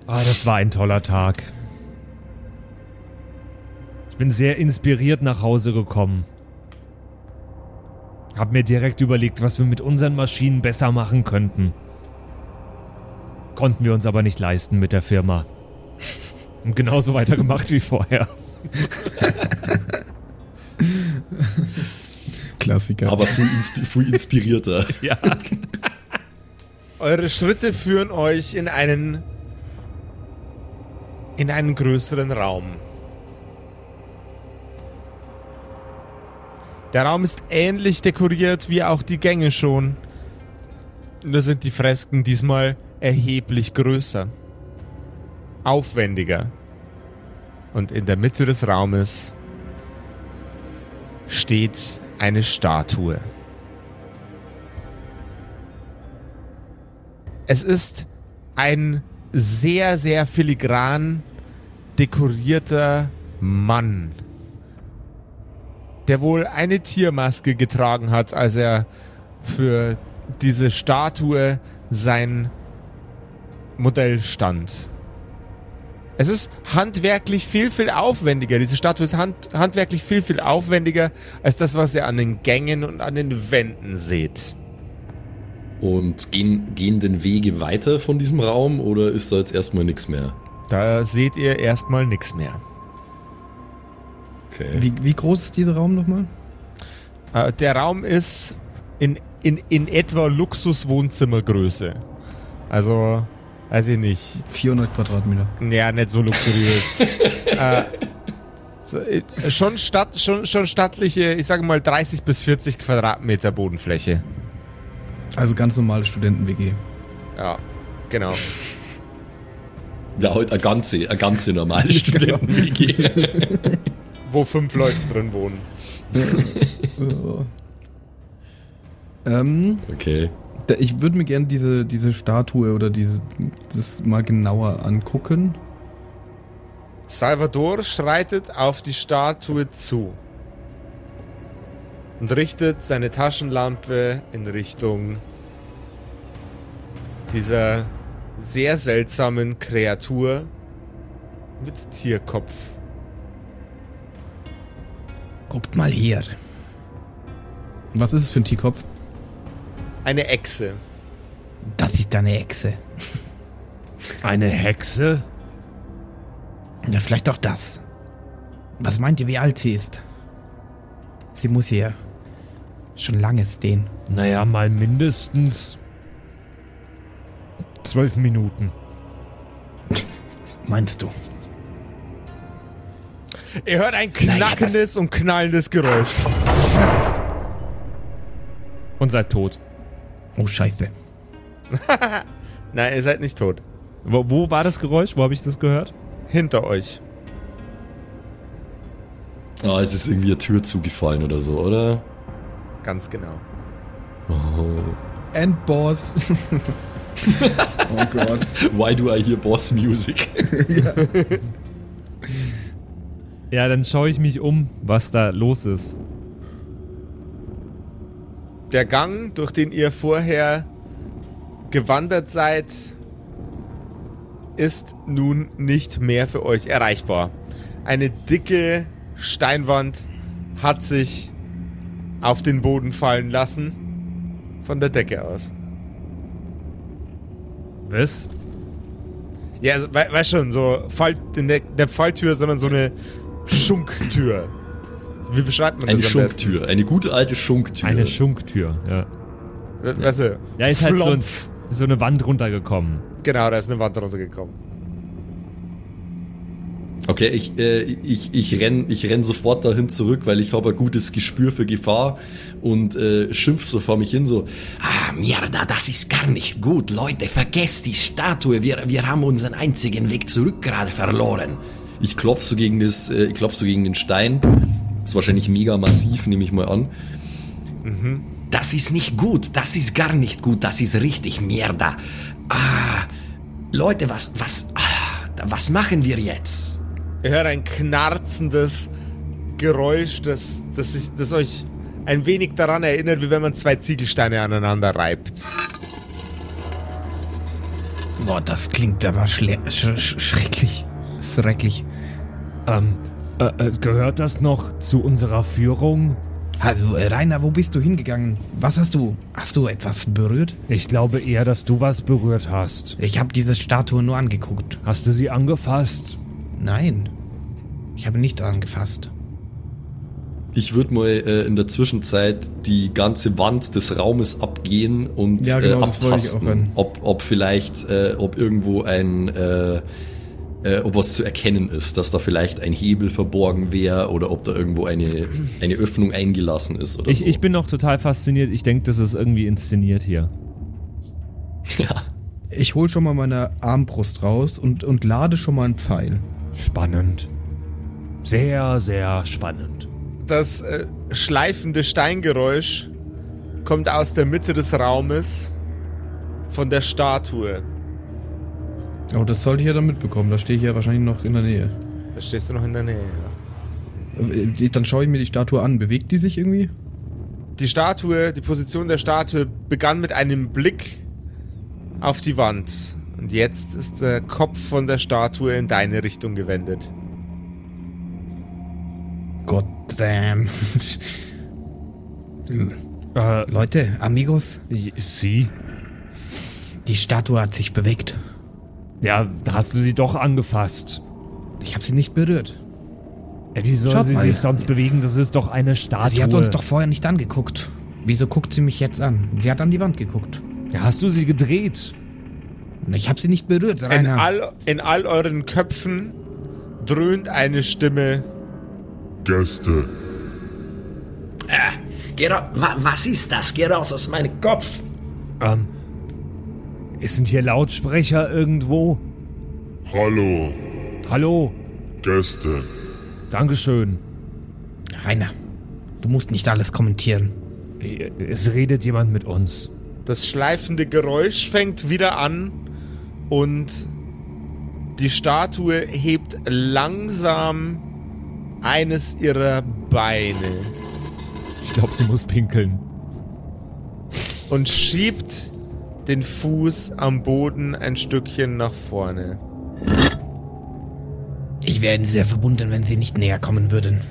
Ah, das war ein toller Tag. Ich bin sehr inspiriert nach Hause gekommen. Hab mir direkt überlegt, was wir mit unseren Maschinen besser machen könnten. Konnten wir uns aber nicht leisten mit der Firma. Und genauso weitergemacht wie vorher. Klassiker. Aber viel, inspi viel inspirierter. ja. Eure Schritte führen euch in einen in einen größeren Raum. Der Raum ist ähnlich dekoriert wie auch die Gänge schon. Nur sind die Fresken diesmal erheblich größer, aufwendiger. Und in der Mitte des Raumes steht eine Statue. Es ist ein sehr, sehr filigran dekorierter Mann, der wohl eine Tiermaske getragen hat, als er für diese Statue sein Modell stand. Es ist handwerklich viel, viel aufwendiger. Diese Statue ist hand, handwerklich viel, viel aufwendiger als das, was ihr an den Gängen und an den Wänden seht. Und gehen, gehen denn Wege weiter von diesem Raum oder ist da jetzt erstmal nichts mehr? Da seht ihr erstmal nichts mehr. Okay. Wie, wie groß ist dieser Raum nochmal? Äh, der Raum ist in, in, in etwa Luxus-Wohnzimmergröße. Also, weiß ich nicht. 400 Quadratmeter. Ja, nicht so luxuriös. äh, so, äh, schon, stadt, schon, schon stattliche, ich sage mal 30 bis 40 Quadratmeter Bodenfläche. Also ganz normale Studenten-WG. Ja, genau. Ja, heute eine ganze, eine ganze normale Studenten-WG. Wo fünf Leute drin wohnen. Oh. ähm, Okay. da, ich würde mir gerne diese, diese Statue oder diese, das mal genauer angucken. Salvador schreitet auf die Statue zu und richtet seine Taschenlampe in Richtung dieser sehr seltsamen Kreatur mit Tierkopf. Guckt mal hier. Was ist es für ein Tierkopf? Eine Echse. Das ist eine Echse. Eine Hexe? Ja, vielleicht doch das. Was meint ihr, wie alt sie ist? Sie muss hier schon lange stehen. Naja, mal mindestens zwölf Minuten. Meinst du? Ihr hört ein knackendes und knallendes Geräusch. Und seid tot. Oh, scheiße. Nein, ihr seid nicht tot. Wo, wo war das Geräusch? Wo habe ich das gehört? Hinter euch. Ah, es ist irgendwie eine Tür zugefallen oder so, oder? Ganz genau. Endboss. oh Gott. Why do I hear Boss Music? Ja, dann schaue ich mich um, was da los ist. Der Gang, durch den ihr vorher gewandert seid, ist nun nicht mehr für euch erreichbar. Eine dicke Steinwand hat sich auf den Boden fallen lassen. Von der Decke aus. Was? Ja, also, we weißt schon, so Fall, der, der Falltür, sondern so eine Schunktür. Wie beschreibt man Eine das am besten? Schunktür, eine gute alte Schunktür. Eine Schunktür, ja. We- Weißt du? Ja, ist halt so, ein, so eine Wand runtergekommen. Genau, da ist eine Wand runtergekommen. Okay, ich, äh, ich, ich renn, ich renn sofort dahin zurück, weil ich habe ein gutes Gespür für Gefahr und äh, schimpf so vor mich hin so, Ah, Mierda, das ist gar nicht gut. Leute, vergesst die Statue. Wir, wir haben unseren einzigen Weg zurück gerade verloren. Ich klopf so gegen das, äh, ich klopf so gegen den Stein. Ist wahrscheinlich mega massiv, nehme ich mal an. Das ist nicht gut. Das ist gar nicht gut. Das ist richtig, Mierda. Ah, Leute, was, was, ah, was machen wir jetzt? Ihr hört ein knarzendes Geräusch, das, das, sich, das euch ein wenig daran erinnert, wie wenn man zwei Ziegelsteine aneinander reibt. Boah, das klingt aber schle sch sch schrecklich. Schrecklich. Ähm, äh, äh, gehört das noch zu unserer Führung? Also, äh, Rainer, wo bist du hingegangen? Was hast du? Hast du etwas berührt? Ich glaube eher, dass du was berührt hast. Ich habe diese Statue nur angeguckt. Hast du sie angefasst? Nein. Ich habe nicht angefasst. Ich würde mal äh, in der Zwischenzeit die ganze Wand des Raumes abgehen und Ja, genau, äh, abtasten, ob, ob vielleicht, äh, ob irgendwo ein, äh, ob was zu erkennen ist, dass da vielleicht ein Hebel verborgen wäre oder ob da irgendwo eine, eine Öffnung eingelassen ist oder Ich, so. ich bin noch total fasziniert. Ich denke, das ist irgendwie inszeniert hier. ja. Ich hol schon mal meine Armbrust raus und, und lade schon mal einen Pfeil. Spannend. Sehr, sehr spannend. Das äh, schleifende Steingeräusch kommt aus der Mitte des Raumes von der Statue. Oh, das sollte ich ja dann mitbekommen. Da stehe ich ja wahrscheinlich noch in der Nähe. Da stehst du noch in der Nähe. Ja. Äh, Dann schaue ich mir die Statue an. Bewegt die sich irgendwie? Die Statue, die Position der Statue begann mit einem Blick auf die Wand. Und jetzt ist der Kopf von der Statue in deine Richtung gewendet. Gott damn. Äh, Leute, Amigos, sie? die Statue hat sich bewegt. Ja, da hast du sie doch angefasst. Ich habe sie nicht berührt. Ja, wie soll Schaut sie mal. sich sonst bewegen? Das ist doch eine Statue. Sie hat uns doch vorher nicht angeguckt. Wieso guckt sie mich jetzt an? Sie hat an die Wand geguckt. Ja, hast du sie gedreht? Ich habe sie nicht berührt, In Rainer. all, in all euren Köpfen dröhnt eine Stimme. Gäste, Äh, geh ra wa was ist das? Geh raus aus meinem Kopf. Ähm. Sind hier Lautsprecher irgendwo? hallo, Hallo? Gäste, Dankeschön. Rainer, du musst nicht alles kommentieren. Es redet jemand mit uns. Das schleifende Geräusch fängt wieder an und die Statue hebt langsam eines ihrer Beine Ich glaube, sie muss pinkeln. und schiebt den Fuß am Boden ein Stückchen nach vorne. Ich wäre Ihnen sehr verbunden, wenn Sie nicht näher kommen würden.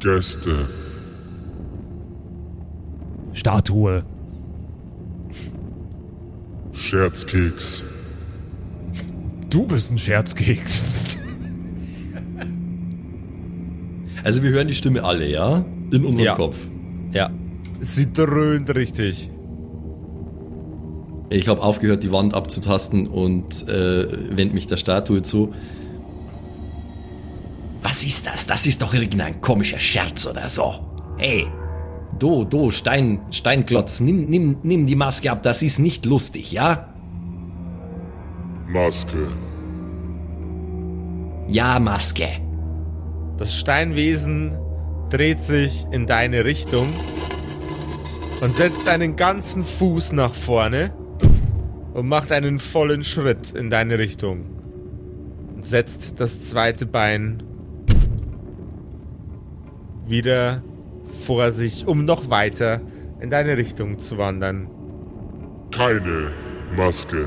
Gäste, Statue. Scherzkeks, Du bist ein Scherzkeks. Also wir hören die Stimme alle, ja? In unserem Ja. Kopf. Ja. Sie dröhnt richtig. Ich habe aufgehört, die Wand abzutasten und äh, wend mich der Statue zu. Was ist das? Das ist doch irgendein komischer Scherz oder so. Hey, Do, do, Stein, Steinklotz, nimm, nimm, nimm die Maske ab, das ist nicht lustig, ja? Maske, ja, Maske. Das Steinwesen dreht sich in deine Richtung und setzt einen ganzen Fuß nach vorne und macht einen vollen Schritt in deine Richtung. Und setzt das zweite Bein wieder vor sich, um noch weiter in deine Richtung zu wandern. keine Maske,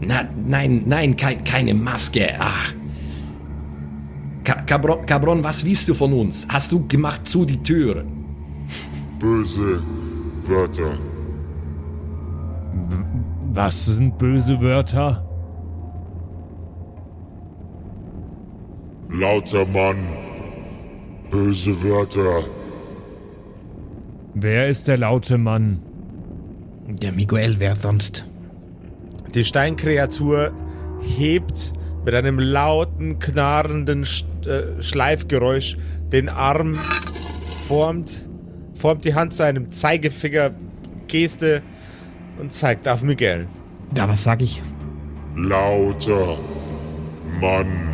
Na, nein, nein, kein, keine Maske. Ah. Ka Cabron, Cabron, was willst du von uns? Hast du gemacht zu die Tür? böse Wörter, Was sind böse Wörter? lauter Mann, böse Wörter, Wer ist der laute Mann? Der Miguel wäre sonst. Die Steinkreatur hebt mit einem lauten, knarrenden Sch äh, Schleifgeräusch den Arm, formt, formt die Hand zu einem Zeigefinger, Geste und zeigt auf Miguel. Da, was sag ich? lauter Mann,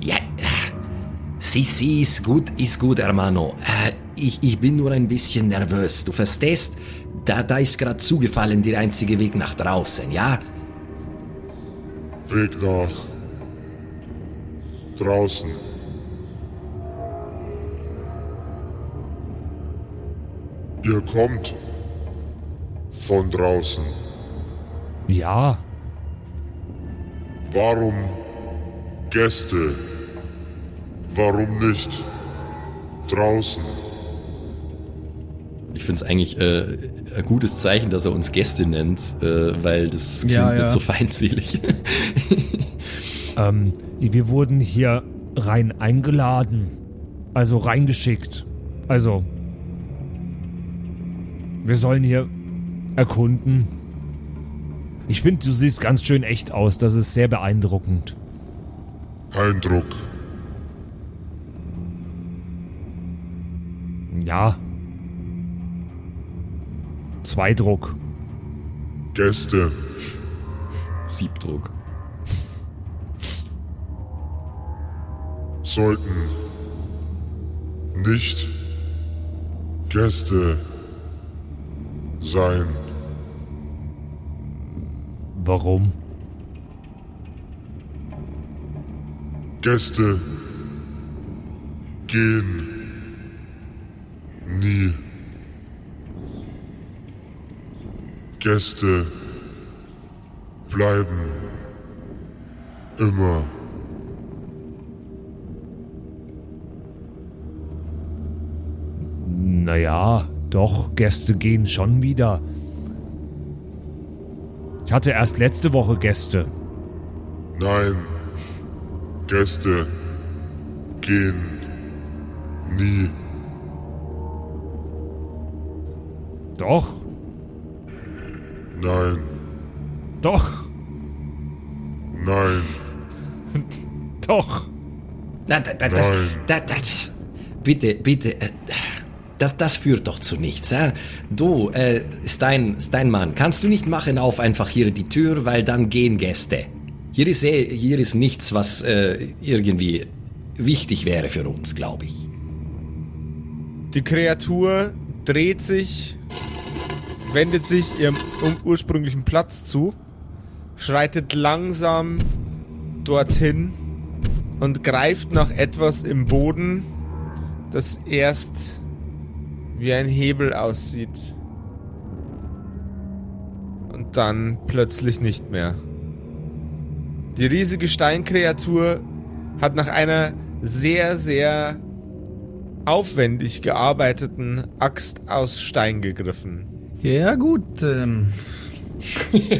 Ja, sie, sie ist gut, ist gut, Hermano. Äh, ich, ich bin nur ein bisschen nervös. Du verstehst? Da, da ist gerade zugefallen der einzige Weg nach draußen, ja? Weg nach draußen. Ihr kommt von draußen. Ja, Warum Gäste? Warum nicht draußen? Ich finde es eigentlich äh, ein gutes Zeichen, dass er uns Gäste nennt, äh, weil das klingt Ja, ja. nicht so feindselig. ähm, wir wurden hier rein eingeladen. Also reingeschickt. Also, wir sollen hier erkunden. Ich finde, du siehst ganz schön echt aus. Das ist sehr beeindruckend. Eindruck. Ja. Zweidruck. Gäste. Siebdruck. sollten nicht Gäste sein. Warum? Gäste gehen nie. Gäste bleiben immer. Naja, doch, Gäste gehen schon wieder. Ich hatte erst letzte Woche Gäste. Nein, Gäste gehen nie. Doch, Nein, doch, nein, doch. Na, da, da, das, Nein. da, das ist, bitte, bitte, äh, das, das führt doch zu nichts. Äh? Du, äh, Stein, Steinmann, kannst du nicht machen auf einfach hier die Tür, weil dann gehen Gäste. Hier ist, eh, hier ist nichts, was äh, irgendwie wichtig wäre für uns, glaube ich. Die Kreatur dreht sich, wendet sich ihrem ursprünglichen Platz zu, schreitet langsam dorthin und greift nach etwas im Boden, das erst wie ein Hebel aussieht. Und dann plötzlich nicht mehr. Die riesige Steinkreatur hat nach einer sehr, sehr aufwendig gearbeiteten Axt aus Stein gegriffen. Ja, gut. Ähm.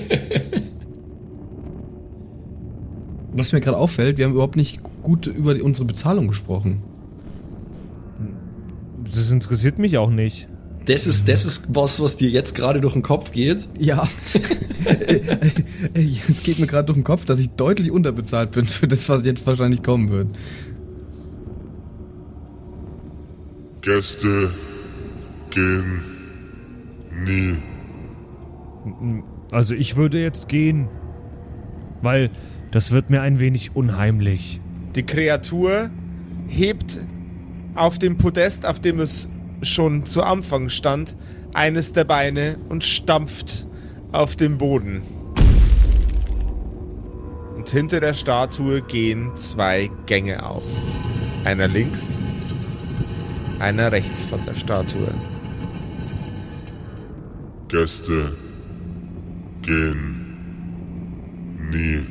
Was mir gerade auffällt, wir haben überhaupt nicht gut über unsere Bezahlung gesprochen. Das interessiert mich auch nicht. Das ist, das ist was, was dir jetzt gerade durch den Kopf geht. Ja. es geht mir gerade durch den Kopf, dass ich deutlich unterbezahlt bin für das, was jetzt wahrscheinlich kommen wird. Gäste gehen nie. Also ich würde jetzt gehen, weil das wird mir ein wenig unheimlich. Die Kreatur hebt auf dem Podest, auf dem es schon zu Anfang stand, eines der Beine und stampft auf den Boden. Und hinter der Statue gehen zwei Gänge auf. Einer links, einer rechts von der Statue. Gäste gehen nie.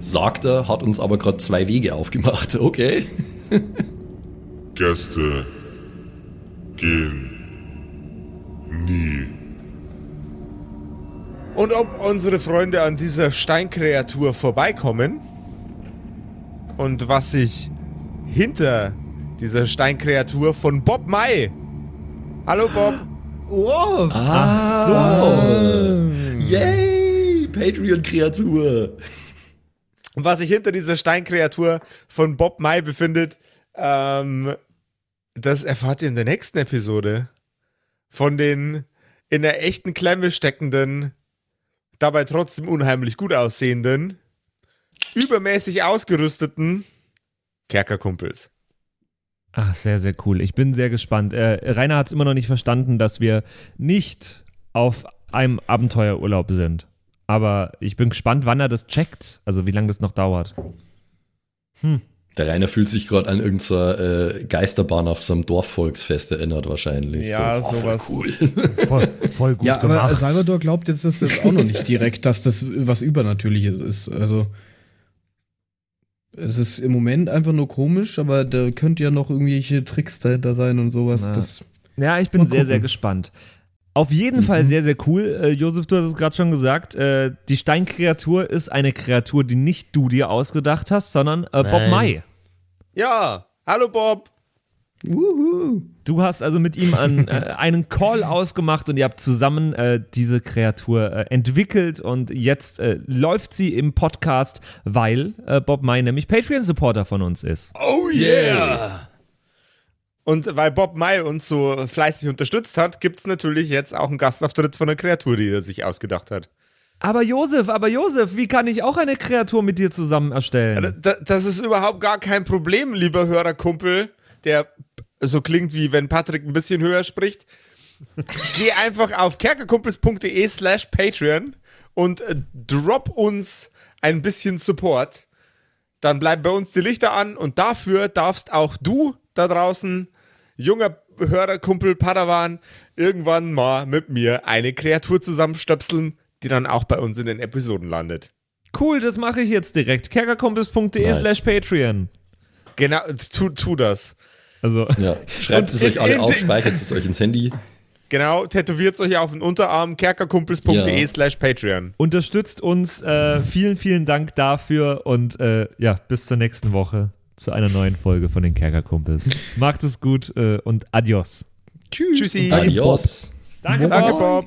Sagt er, hat uns aber gerade zwei Wege aufgemacht. Okay. Gäste gehen nie. Und ob unsere Freunde an dieser Steinkreatur vorbeikommen und was sich hinter dieser Steinkreatur von Bob Mai. Hallo Bob. Wow. Ach so. Yay! Patreon-Kreatur. Und was sich hinter dieser Steinkreatur von Bob Mai befindet, ähm, das erfahrt ihr in der nächsten Episode. Von den in der echten Klemme steckenden, dabei trotzdem unheimlich gut aussehenden, übermäßig ausgerüsteten Kerkerkumpels. Ach, sehr, sehr cool. Ich bin sehr gespannt. Äh, Rainer hat es immer noch nicht verstanden, dass wir nicht auf einem Abenteuerurlaub sind. Aber ich bin gespannt, wann er das checkt. Also wie lange das noch dauert. Der Rainer fühlt sich gerade an irgendeiner äh, Geisterbahn auf so einem Dorfvolksfest erinnert wahrscheinlich. Ja, so, oh, voll sowas. cool. Voll, voll gut ja, gemacht. aber Salvador glaubt jetzt, dass das auch noch nicht direkt, dass das was Übernatürliches ist. Also es ist im Moment einfach nur komisch, aber da könnte ja noch irgendwelche Tricks dahinter sein und sowas. Na. Das, Ja, ich bin sehr, gucken. sehr gespannt. Auf jeden Fall sehr, sehr cool. Äh, Josef, du hast es gerade schon gesagt. Äh, die Steinkreatur ist eine Kreatur, die nicht du dir ausgedacht hast, sondern äh, Bob Nein. Ja, hallo Bob. Wuhu. Du hast also mit ihm an, äh, einen Call ausgemacht und ihr habt zusammen äh, diese Kreatur äh, entwickelt und jetzt äh, läuft sie im Podcast, weil äh, Bob Mai nämlich Patreon-Supporter von uns ist. Oh yeah! Und weil Bob Mai uns so fleißig unterstützt hat, gibt es natürlich jetzt auch einen Gastauftritt von einer Kreatur, die er sich ausgedacht hat. Aber Josef, aber Josef, wie kann ich auch eine Kreatur mit dir zusammen erstellen? Da- Das ist überhaupt gar kein Problem, lieber Hörerkumpel, der so klingt wie wenn Patrick ein bisschen höher spricht, geh einfach auf kerkerkumpels.de slash Patreon und äh, drop uns ein bisschen Support. Dann bleiben bei uns die Lichter an und dafür darfst auch du da draußen, junger Hörerkumpel Padawan, irgendwann mal mit mir eine Kreatur zusammenstöpseln, die dann auch bei uns in den Episoden landet. Cool, das mache ich jetzt direkt. kerkerkompis.de Nice. slash Patreon. Genau, tu, tu das. Also, Ja, schreibt es euch alle auf, speichert es euch ins Handy. Genau, tätowiert euch auf den Unterarm kerkerkumpels.de Ja. slash Patreon. unterstützt uns. Äh, vielen, vielen Dank dafür und äh, ja, bis zur nächsten Woche zu einer neuen Folge von den Kerkerkumpels. Macht es gut äh, und adios. Tschüss. Tschüssi. Adios. Danke, Danke, Bob.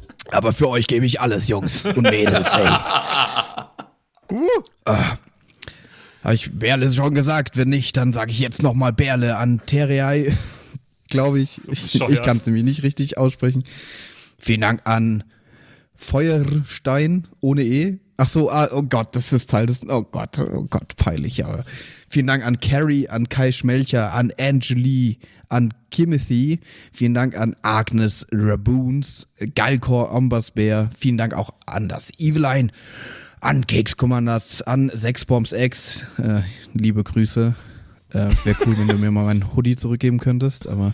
Aber für euch gebe ich alles, Jungs und Mädels, hey. Habe ich Berle schon gesagt? Wenn nicht, dann sage ich jetzt nochmal Berle an Terrei. Glaube ich. ich bescheuert. ich kann es nämlich nicht richtig aussprechen. Vielen Dank an Feuerstein ohne E. Ach so, ah, oh Gott, das ist Teil des. Oh Gott, oh Gott, peinlich, aber. Vielen Dank an Carrie, an Kai Schmelcher, an Angeli, an Kimothy. Vielen Dank an Agnes Raboons, Galkor Ombasbär. Vielen Dank auch an das Eveline, an Keks Commanders, an Sexbombs X. Äh, liebe Grüße. Äh, Wäre cool, wenn du mir mal meinen Hoodie zurückgeben könntest, aber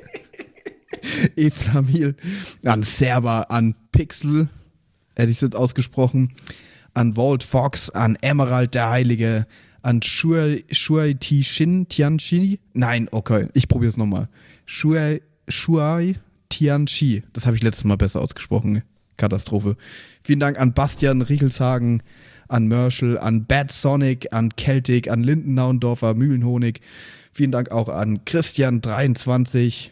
Eflamil, an Server, an Pixel, hätte ich es jetzt ausgesprochen, an Walt Fox, an Emerald der Heilige, an Shuai, Shuai Tianchi. Nein, okay, ich probiere es nochmal. Shuai, Shuai Tianchi. Das habe ich letztes Mal besser ausgesprochen. Katastrophe. Vielen Dank an Bastian Riechelshagen, an Merschel, an Bad Sonic, an Celtic, an Lindennaundorfer, Mühlenhonig. Vielen Dank auch an Christian23.